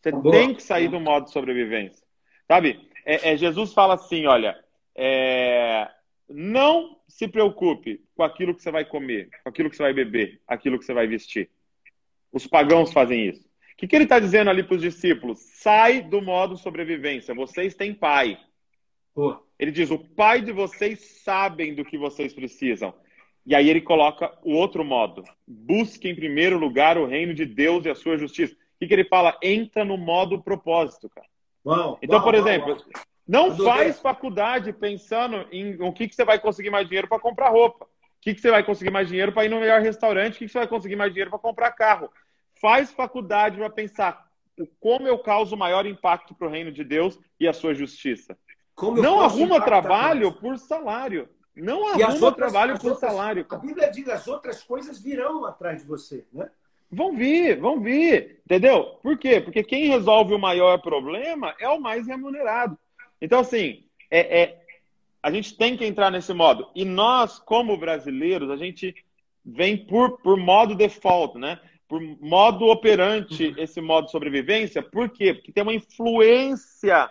Você Boa. tem que sair do modo sobrevivência. Sabe? É, é, Jesus fala assim: olha, é, não se preocupe com aquilo que você vai comer, com aquilo que você vai beber, aquilo que você vai vestir. Os pagãos fazem isso. O que, que ele está dizendo ali para os discípulos? Sai do modo sobrevivência. Vocês têm pai. Pô. Ele diz: o pai de vocês sabem do que vocês precisam. E aí ele coloca o outro modo. Busque em primeiro lugar o reino de Deus e a sua justiça. O que, que ele fala? Entra no modo propósito, cara. Uau, então, uau, por exemplo, uau, não faz faculdade pensando em o que, que você vai conseguir mais dinheiro para comprar roupa. O que, que você vai conseguir mais dinheiro para ir no melhor restaurante? O que, que você vai conseguir mais dinheiro para comprar carro? faz faculdade para pensar como eu causo maior impacto para o reino de Deus e a sua justiça. não arruma trabalho por salário. Não arruma outras, trabalho por outras, salário. A Bíblia diz as outras coisas virão atrás de você, né? Vão vir, vão vir, entendeu? Por quê? Porque quem resolve o maior problema é o mais remunerado. Então, assim, é, é, a gente tem que entrar nesse modo. E nós, como brasileiros, a gente vem por, por modo default, né? por modo operante uhum. esse modo de sobrevivência. Por quê? Porque tem uma influência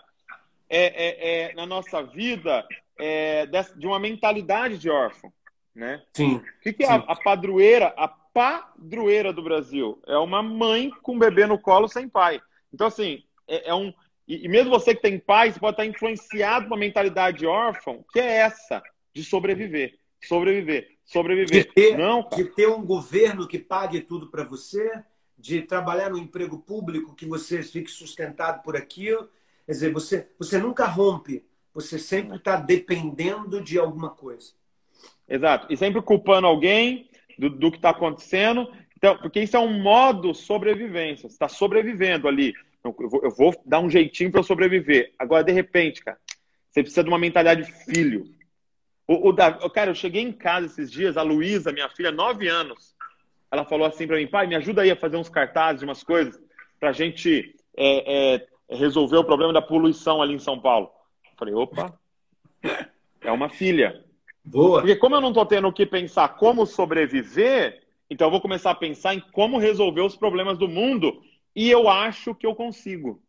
é, é, é, na nossa vida é, de uma mentalidade de órfão. Né? Sim. O que, que é a, a, padroeira? A padroeira do Brasil é uma mãe com um bebê no colo sem pai. Então, assim, é, é um. E, e, mesmo você que tem pai, você pode estar influenciado por uma mentalidade órfã, que é essa, de sobreviver. Sobreviver sobreviver. De ter, não, de ter um governo que pague tudo para você, de trabalhar no emprego público que você fique sustentado por aquilo. Quer dizer, você, você nunca rompe, você sempre está dependendo de alguma coisa. Exato. E sempre culpando alguém do, do que está acontecendo. Então, porque isso é um modo sobrevivência. Você está sobrevivendo ali. Eu vou, eu vou dar um jeitinho para eu sobreviver. Agora, de repente, cara, você precisa de uma mentalidade de filho. O, o Davi, cara, eu cheguei em casa esses dias, a Luísa, minha filha, nove anos, ela falou assim para mim, pai, me ajuda aí a fazer uns cartazes, umas coisas, para a gente é, é, resolver o problema da poluição ali em São Paulo. Eu falei, opa, é uma filha. Boa. Porque como eu não estou tendo que pensar como sobreviver, então eu vou começar a pensar em como resolver os problemas do mundo e eu acho que eu consigo.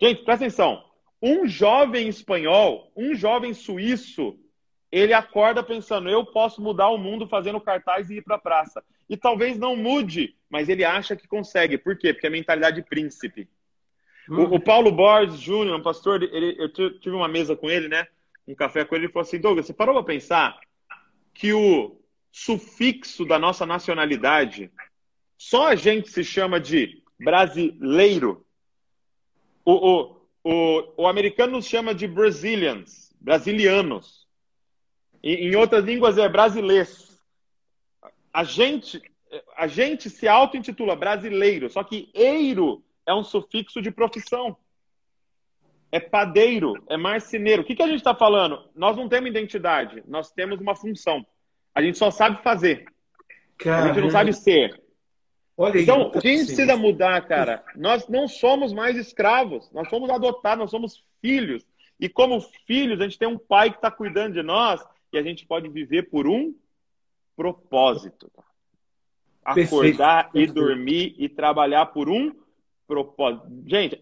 Gente, presta atenção. Um jovem espanhol, um jovem suíço, ele acorda pensando, eu posso mudar o mundo fazendo cartaz e ir para a praça. E talvez não mude, mas ele acha que consegue. Por quê? Porque é mentalidade de príncipe. Hum. O, o, Paulo Borges Júnior, um pastor, ele, eu tive uma mesa com ele, né? Um café com ele, ele falou assim, Douglas, você parou para pensar que o sufixo da nossa nacionalidade, só a gente se chama de brasileiro. O, o, o, o americano nos chama de Brazilians, brasilianos. Em outras línguas é brasileiro. A gente, a gente se auto-intitula brasileiro, só que eiro é um sufixo de profissão. É padeiro, é marceneiro. O que, que a gente está falando? Nós não temos identidade, nós temos uma função. A gente só sabe fazer. Caramba. A gente não sabe ser. Olha então, a gente precisa mudar, cara? Nós não somos mais escravos, nós somos adotados, nós somos filhos. E como filhos, a gente tem um pai que está cuidando de nós e a gente pode viver por um propósito. Acordar Perfeito. e dormir e trabalhar por um propósito. Gente,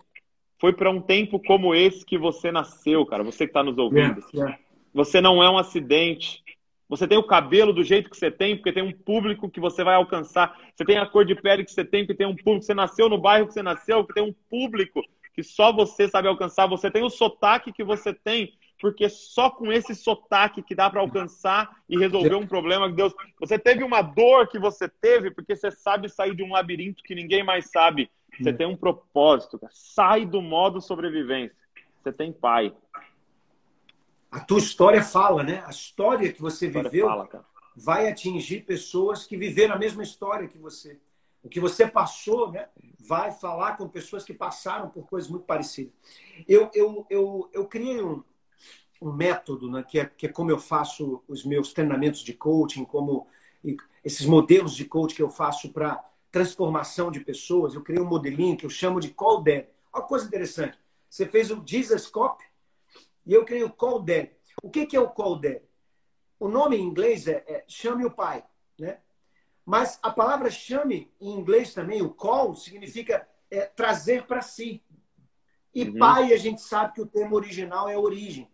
foi para um tempo como esse que você nasceu, cara. Você que está nos ouvindo. Yeah, yeah. Você não é um acidente. Você tem o cabelo do jeito que você tem, porque tem um público que você vai alcançar. Você tem a cor de pele que você tem, porque tem um público. Você nasceu no bairro que você nasceu, que tem um público que só você sabe alcançar. Você tem o sotaque que você tem, porque só com esse sotaque que dá para alcançar e resolver um problema que Deus. Você teve uma dor que você teve, porque você sabe sair de um labirinto que ninguém mais sabe. Você tem um propósito. Cara. Sai do modo sobrevivência. Você tem pai. A tua história fala, né? A história que você viveu fala, vai atingir pessoas que viveram a mesma história que você. O que você passou, né? Vai falar com pessoas que passaram por coisas muito parecidas. Eu, eu, eu, eu criei um, um método, né? Que é, que é como eu faço os meus treinamentos de coaching, como esses modelos de coaching que eu faço para transformação de pessoas. Eu criei um modelinho que eu chamo de Call Dad. Olha coisa interessante. Você fez o Jesus Cop e eu criei o Call Dad. O que, que é o Call Dad? O nome em inglês é, é chame o pai, né? Mas a palavra chame em inglês também, o call, significa é, trazer para si. E uhum. pai, a gente sabe que o termo original é origem.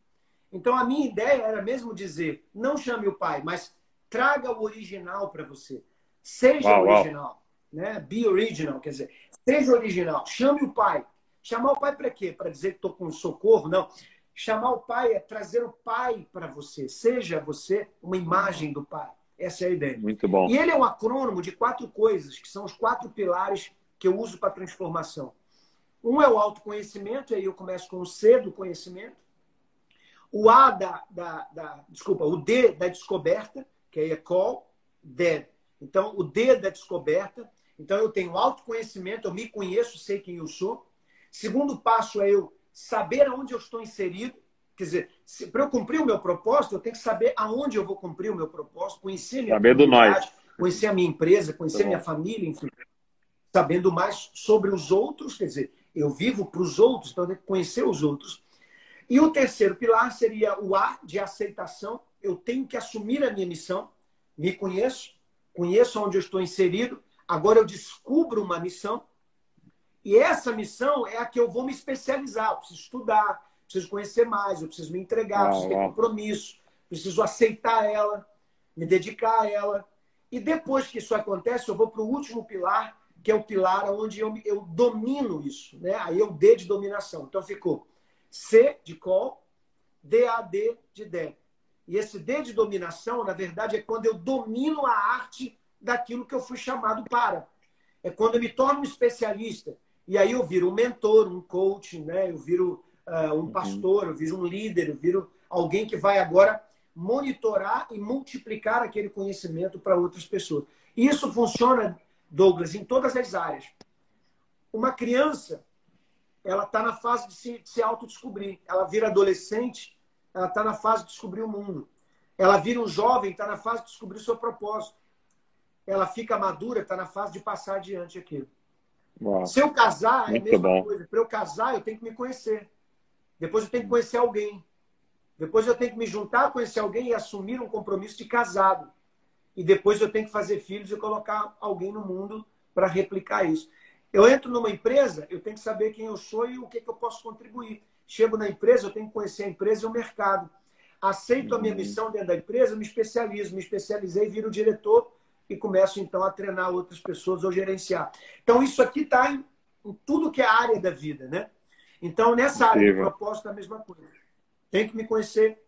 Então a minha ideia era mesmo dizer, não chame o pai, mas traga o original para você. Seja uau, original. Uau né? Be original, quer dizer, seja original. Chame o pai. Chamar o pai para quê? Para dizer que estou com socorro? Não. Chamar o pai é trazer o pai para você. Seja você uma imagem do pai. Essa é a ideia. Muito bom. E ele é um acrônimo de quatro coisas, que são os quatro pilares que eu uso para transformação. Um é o autoconhecimento, e aí eu começo com o C do conhecimento. O A da, da, da desculpa, o D da descoberta, que aí é call, dead. Então, o D da descoberta. Então, eu tenho autoconhecimento, eu me conheço, sei quem eu sou. Segundo passo é eu saber aonde eu estou inserido. Quer dizer, para eu cumprir o meu propósito, eu tenho que saber aonde eu vou cumprir o meu propósito, conhecer minha saber do nós. conhecer a minha empresa, conhecer minha família, enfim. Sabendo mais sobre os outros, quer dizer, eu vivo para os outros, então eu tenho que conhecer os outros. E o terceiro pilar seria o A de aceitação. Eu tenho que assumir a minha missão, me conheço, conheço onde eu estou inserido, agora eu descubro uma missão. E essa missão é a que eu vou me especializar. Eu preciso estudar, preciso conhecer mais, eu preciso me entregar, preciso ter compromisso, preciso aceitar ela, me dedicar a ela. E depois que isso acontece, eu vou para o último pilar, que é o pilar onde eu, eu domino isso. Né? Aí eu D de dominação. Então ficou C de call, DAD de DEC. E esse D de dominação, na verdade, é quando eu domino a arte daquilo que eu fui chamado para. É quando eu me torno um especialista. E aí eu viro um mentor, um coach, né? eu viro uh, um uhum. pastor, eu viro um líder, eu viro alguém que vai agora monitorar e multiplicar aquele conhecimento para outras pessoas. E isso funciona, Douglas, em todas as áreas. Uma criança, ela está na fase de se, de se autodescobrir. Ela vira adolescente, ela está na fase de descobrir o mundo. Ela vira um jovem, está na fase de descobrir o seu propósito. Ela fica madura, está na fase de passar adiante aquilo. Uau. Se eu casar, Muito é a mesma bom. coisa. Para eu casar, eu tenho que me conhecer. Depois eu tenho que conhecer alguém. Depois eu tenho que me juntar, conhecer alguém e assumir um compromisso de casado. E depois eu tenho que fazer filhos e colocar alguém no mundo para replicar isso. Eu entro numa empresa, eu tenho que saber quem eu sou e o que, que eu posso contribuir. Chego na empresa, eu tenho que conhecer a empresa e o mercado. Aceito a minha uhum. missão dentro da empresa, me especializo, me especializei, viro diretor e começo então a treinar outras pessoas ou gerenciar. Então isso aqui está em, em, tudo que é área da vida, né? Então nessa área de propósito é a mesma coisa. Tem que me conhecer,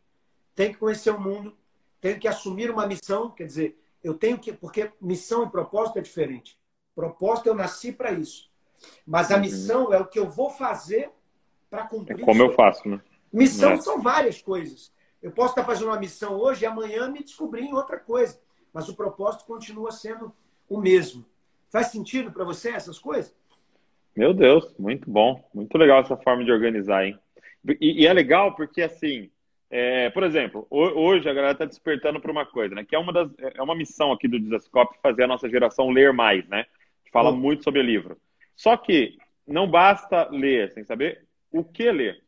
tem que conhecer o mundo, tenho que assumir uma missão, quer dizer, eu tenho que porque missão e propósito é diferente. Propósito eu nasci para isso, mas a uhum. missão é o que eu vou fazer para cumprir. É como eu faço, né? Missão é. são várias coisas. Eu posso estar fazendo uma missão hoje e amanhã me descobrir em outra coisa, mas o propósito continua sendo o mesmo. Faz sentido para você essas coisas? Meu Deus, muito bom, muito legal essa forma de organizar, hein? E, e é legal porque assim, é, por exemplo, hoje a galera está despertando para uma coisa, né? Que é uma das, é uma missão aqui do Desascope fazer a nossa geração ler mais, né? Fala muito sobre livro. Só que não basta ler sem saber o que ler.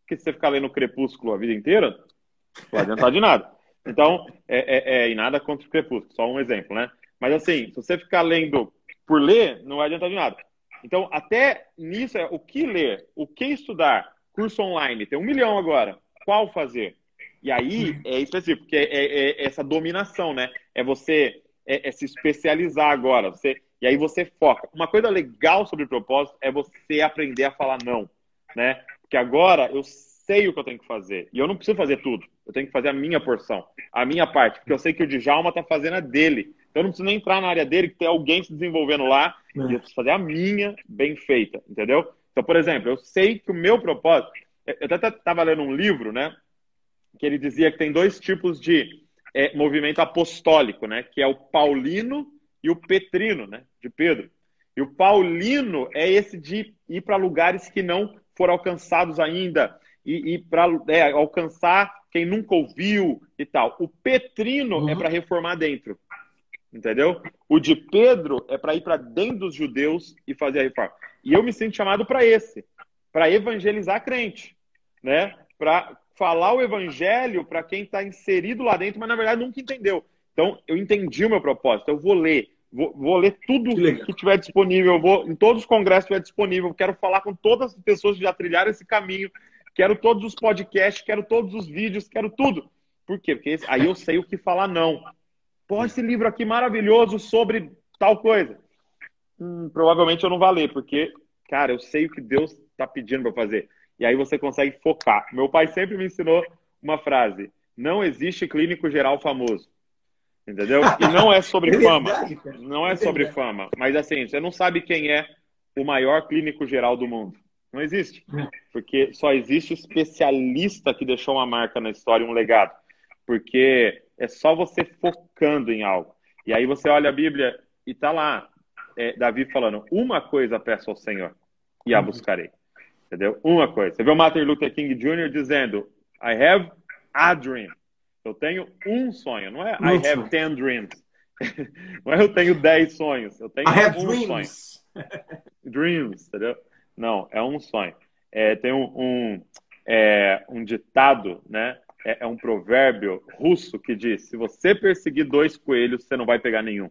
Porque se você ficar lendo Crepúsculo a vida inteira, não vai adiantar de nada. Então, é, é, é, e nada contra o Crepúsculo, só um exemplo, né? Mas assim, se você ficar lendo por ler, não vai adiantar de nada. Então, até nisso é o que ler, o que estudar, curso online, tem um milhão agora. Qual fazer? E aí é específico, porque é, é, é essa dominação, né? É você é, é, se especializar agora. Você, e aí você foca. Uma coisa legal sobre propósito é você aprender a falar não, né? Porque agora eu sei o que eu tenho que fazer. E eu não preciso fazer tudo. Eu tenho que fazer a minha porção, a minha parte. Porque eu sei que o Djalma tá fazendo a dele. Então eu não preciso nem entrar na área dele, que tem alguém se desenvolvendo lá. É. E eu preciso fazer a minha bem feita, entendeu? Então, por exemplo, eu sei que o meu propósito. Eu até estava lendo um livro, né? Que ele dizia que tem dois tipos de é, movimento apostólico, né? Que é o paulino e o petrino, né? De Pedro. E o paulino é esse de ir para lugares que não foram alcançados ainda e, e para é, alcançar quem nunca ouviu e tal. O petrino é uhum. é para reformar dentro, entendeu? O de Pedro é para ir para dentro dos judeus e fazer a reforma. E eu me sinto chamado para esse, para evangelizar crente, né? Para falar o evangelho para quem está inserido lá dentro, mas na verdade nunca entendeu. Então, eu entendi o meu propósito. Eu vou ler, vou, vou ler tudo que, que tiver disponível, eu vou em todos os congressos que tiver disponível, quero falar com todas as pessoas que já trilharam esse caminho, quero todos os podcasts, quero todos os vídeos, quero tudo. Por quê? Porque aí eu sei o que falar não. Pô, esse livro aqui maravilhoso sobre tal coisa. Hum, provavelmente eu não vou ler, porque, cara, eu sei o que Deus está pedindo para fazer. E aí você consegue focar. Meu pai sempre me ensinou uma frase: não existe clínico geral famoso. Entendeu? E não é sobre é fama. Não é, é sobre fama. Mas assim, você não sabe quem é o maior clínico geral do mundo. Não existe. É. Porque só existe especialista que deixou uma marca na história, um legado. Porque é só você focando em algo. E aí você olha a Bíblia e tá lá, é, Davi falando: uma coisa peço ao Senhor e a uhum. buscarei. Entendeu? Uma coisa. Você vê o Martin Luther King Jr. dizendo: I have a dream. Eu tenho um sonho. Não é I have ten dreams. Não é eu tenho dez sonhos. Eu tenho I have um dreams. sonho. dreams, entendeu? Não, é um sonho. É, tem um, um, é, um ditado, né? É, é, um provérbio russo que diz: se você perseguir dois coelhos, você não vai pegar nenhum.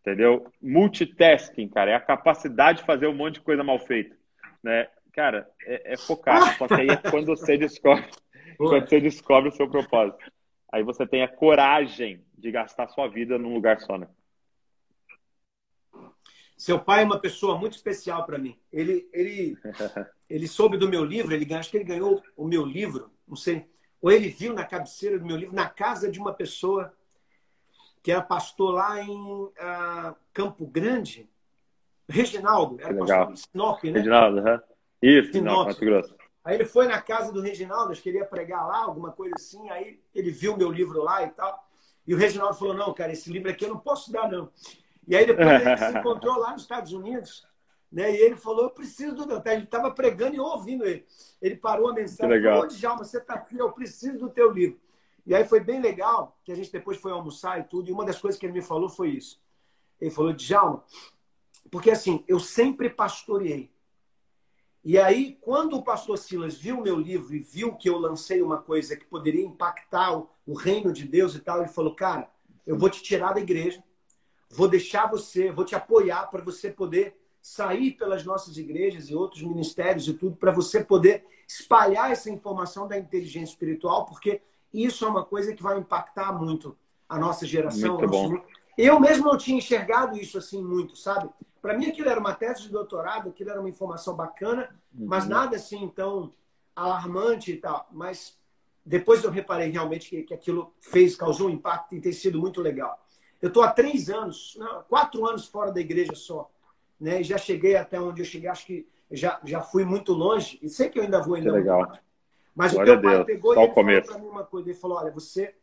Entendeu? Multitasking, cara, é a capacidade de fazer um monte de coisa mal feita. Né? Cara, é, é focado. Só que aí é quando você descobre, quando você descobre o seu propósito. Aí você tem a coragem de gastar sua vida num lugar só, né? Seu pai é uma pessoa muito especial para mim. Ele, ele, ele soube do meu livro, ele, acho que ele ganhou o meu livro, não sei. Ou ele viu na cabeceira do meu livro, na casa de uma pessoa que era pastor lá em uh, Campo Grande. Reginaldo, era pastor de Sinop, né? Reginaldo, uhum. Isso, Sinop. Mato Grosso. Aí ele foi na casa do Reginaldo, acho que ele ia pregar lá, alguma coisa assim. Aí ele viu meu livro lá e tal. E o Reginaldo falou: Não, cara, esse livro aqui eu não posso dar, não. E aí depois ele se encontrou lá nos Estados Unidos, né? E ele falou: Eu preciso do teu. Ele estava pregando e ouvindo ele. Ele parou a mensagem e falou: Djalma, você está aqui, eu preciso do teu livro. E aí foi bem legal, que a gente depois foi almoçar e tudo. E uma das coisas que ele me falou foi isso. Ele falou: Djalma, porque assim, eu sempre pastoreei. E aí, quando o pastor Silas viu o meu livro e viu que eu lancei uma coisa que poderia impactar o reino de Deus e tal, ele falou: Cara, eu vou te tirar da igreja, vou deixar você, vou te apoiar para você poder sair pelas nossas igrejas e outros ministérios e tudo, para você poder espalhar essa informação da inteligência espiritual, porque isso é uma coisa que vai impactar muito a nossa geração. Muito bom. Eu mesmo não tinha enxergado isso assim muito, sabe? Para mim aquilo era uma tese de doutorado, aquilo era uma informação bacana, uhum. mas nada assim tão alarmante e tal. Mas depois eu reparei realmente que, que aquilo fez, causou um impacto e tem sido muito legal. Eu estou há três anos, não, quatro anos fora da igreja só, né? E já cheguei até onde eu cheguei, acho que já, já fui muito longe, e sei que eu ainda vou ainda. Legal. Mas Glória o teu pai pegou Só e falou para mim uma coisa, ele falou, olha, você,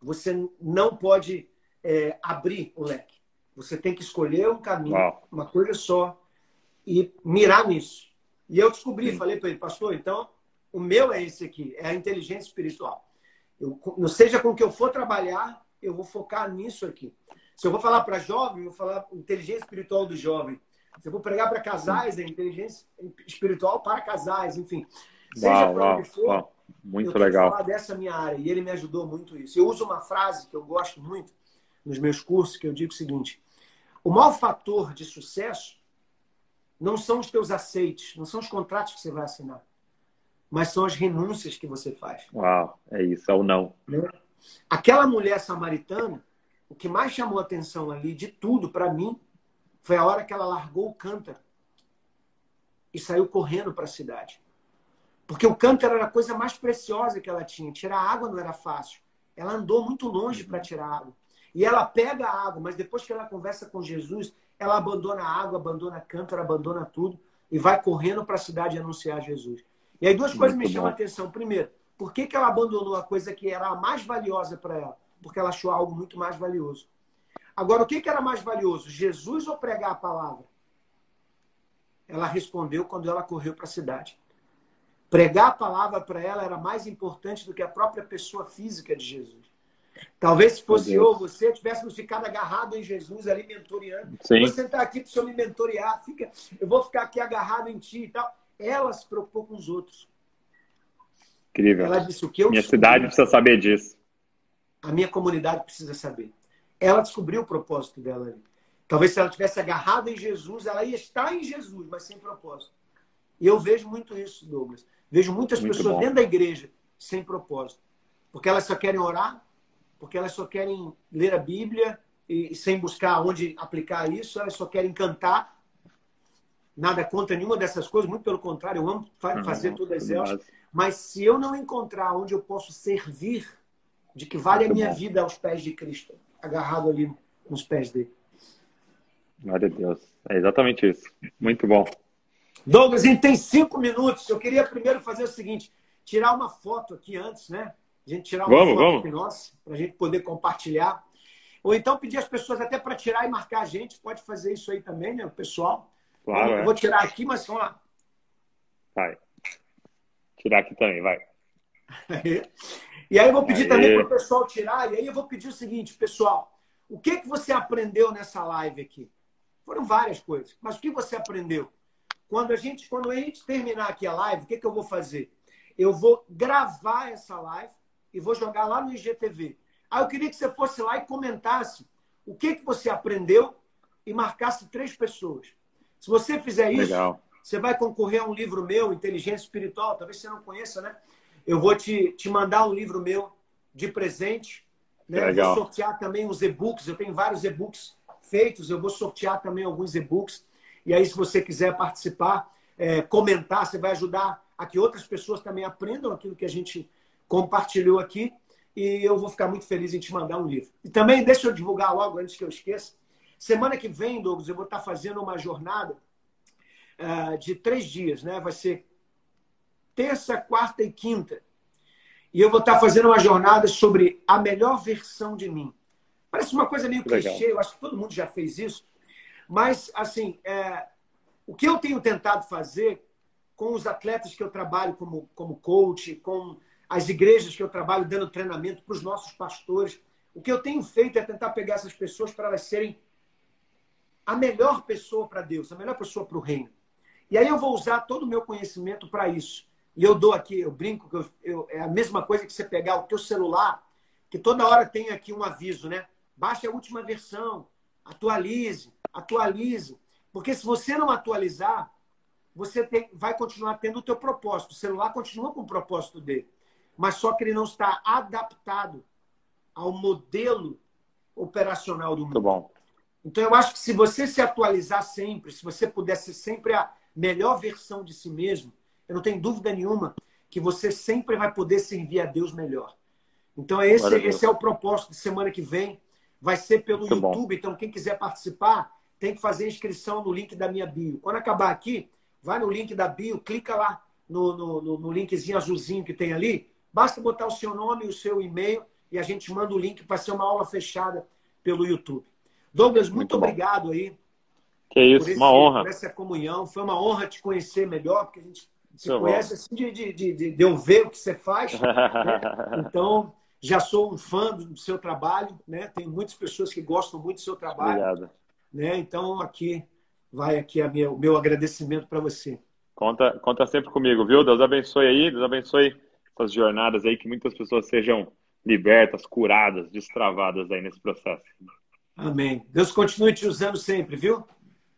você não pode é, abrir o leque. Você tem que escolher um caminho, Uau. uma coisa só, e mirar nisso. E eu descobri, Sim. falei para ele, pastor, então o meu é esse aqui, é a inteligência espiritual. Eu, não seja com o que eu for trabalhar, eu vou focar nisso aqui. Se eu vou falar para jovem, eu vou falar inteligência espiritual do jovem. Se eu vou pregar para casais, é inteligência espiritual para casais, enfim. Seja para onde for, uau. muito eu legal. falar dessa minha área. E ele me ajudou muito isso. Eu uso uma frase que eu gosto muito nos meus cursos, que eu digo o seguinte: o maior fator de sucesso não são os teus aceites, não são os contratos que você vai assinar. mas são as renúncias que você faz. Uau, é isso, é o não. Né? Aquela mulher samaritana, o que mais chamou atenção ali de tudo para mim foi a hora que ela largou o cântaro e saiu correndo para a cidade. Porque o cântaro era a coisa mais preciosa que ela tinha. Tirar água não era fácil. Ela andou muito longe para tirar água. E ela pega a água, mas depois que ela conversa com Jesus, ela abandona a água, abandona cântaro, abandona tudo e vai correndo para a cidade anunciar Jesus. E aí duas muito coisas me bom. chamam a atenção. Primeiro, por que, que ela abandonou a coisa que era a mais valiosa para ela? Porque ela achou algo muito mais valioso. Agora, o que, que era mais valioso? Jesus ou pregar a palavra? Ela respondeu quando ela correu para a cidade. Pregar a palavra para ela era mais importante do que a própria pessoa física de Jesus. Talvez se fosse eu você, tivéssemos ficado agarrado em Jesus ali mentoreando. Sim. Você está aqui para o senhor me mentorear, fica, eu vou ficar aqui agarrado em ti e tal. Ela se preocupou com os outros. Incrível. Ela disse o que eu Minha cidade precisa saber disso. A minha comunidade precisa saber. Ela descobriu o propósito dela ali. Talvez se ela tivesse agarrado em Jesus, ela ia estar em Jesus, mas sem propósito. E eu vejo muito isso, Douglas. Vejo muitas muito pessoas bom. dentro da igreja sem propósito. Porque elas só querem orar, porque elas só querem ler a Bíblia e sem buscar onde aplicar isso, elas só querem cantar. Nada contra nenhuma dessas coisas, muito pelo contrário, eu amo fazer uhum, todas elas. Mas se eu não encontrar onde eu posso servir, de que vale a minha vida aos pés de Cristo, agarrado ali nos pés dele. Glória a Deus. É exatamente isso. Muito bom. Douglas, a gente tem cinco minutos. Eu queria primeiro fazer o seguinte: tirar uma foto aqui antes, né? A gente tirar uma vamos, foto vamos. aqui nossa, para a gente poder compartilhar. Ou então pedir às pessoas até para tirar e marcar a gente. Pode fazer isso aí também, né, pessoal? Claro. Eu é. vou tirar aqui, mas vamos lá. Vai. Tirar aqui também, vai. e aí eu vou pedir Aê. também para o pessoal tirar. E aí eu vou pedir o seguinte, pessoal. O que, que você aprendeu nessa live aqui? Foram várias coisas. Mas o que você aprendeu? Quando a gente, quando a gente terminar aqui a live, o que, que eu vou fazer? Eu vou gravar essa live e vou jogar lá no IGTV. Aí eu queria que você fosse lá e comentasse o que, que você aprendeu e marcasse três pessoas. Se você fizer isso, Legal. Você vai concorrer a um livro meu, Inteligência Espiritual. Talvez você não conheça, né? Eu vou te, te mandar um livro meu de presente. Né? Legal. Vou sortear também os e-books. Eu tenho vários e-books feitos. Eu vou sortear também alguns e-books. E aí, se você quiser participar, é, comentar, você vai ajudar a que outras pessoas também aprendam aquilo que a gente compartilhou aqui e eu vou ficar muito feliz em te mandar um livro. E também, deixa eu divulgar logo, antes que eu esqueça, semana que vem, Douglas, eu vou estar fazendo uma jornada uh, de três dias, né? Vai ser terça, quarta e quinta. E eu vou estar fazendo uma jornada sobre a melhor versão de mim. Parece uma coisa meio Legal. clichê, eu acho que todo mundo já fez isso. Mas, assim, é, o que eu tenho tentado fazer com os atletas que eu trabalho como, como coach, com as igrejas que eu trabalho dando treinamento para os nossos pastores. O que eu tenho feito é tentar pegar essas pessoas para elas serem a melhor pessoa para Deus, a melhor pessoa para o reino. E aí eu vou usar todo o meu conhecimento para isso. E eu dou aqui, eu brinco que eu, eu, é a mesma coisa que você pegar o teu celular, que toda hora tem aqui um aviso, né? Baixe a última versão, atualize, atualize. Porque se você não atualizar, você tem, vai continuar tendo o teu propósito. O celular continua com o propósito dele mas só que ele não está adaptado ao modelo operacional do mundo. Muito bom. Então, eu acho que se você se atualizar sempre, se você puder ser sempre a melhor versão de si mesmo, eu não tenho dúvida nenhuma que você sempre vai poder servir a Deus melhor. Então, esse, esse é o propósito de semana que vem. Vai ser pelo Muito YouTube. Bom. Então, quem quiser participar, tem que fazer inscrição no link da minha bio. Quando acabar aqui, vai no link da bio, clica lá no, no, no linkzinho azulzinho que tem ali Basta botar o seu nome e o seu e-mail e a gente manda o link para ser uma aula fechada pelo YouTube. Douglas, muito, muito obrigado aí. Que isso, esse, uma honra. Por essa comunhão. Foi uma honra te conhecer melhor, porque a gente se muito conhece bom. assim de, de, de, de, eu ver o que você faz. né? Então, já sou um fã do seu trabalho, né? Tem muitas pessoas que gostam muito do seu trabalho. Obrigado. Né? Então, aqui vai aqui a minha, o meu agradecimento para você. Conta, conta sempre comigo, viu? Deus abençoe aí, Deus abençoe essas jornadas aí, que muitas pessoas sejam libertas, curadas, destravadas aí nesse processo. Amém. Deus continue te usando sempre, viu?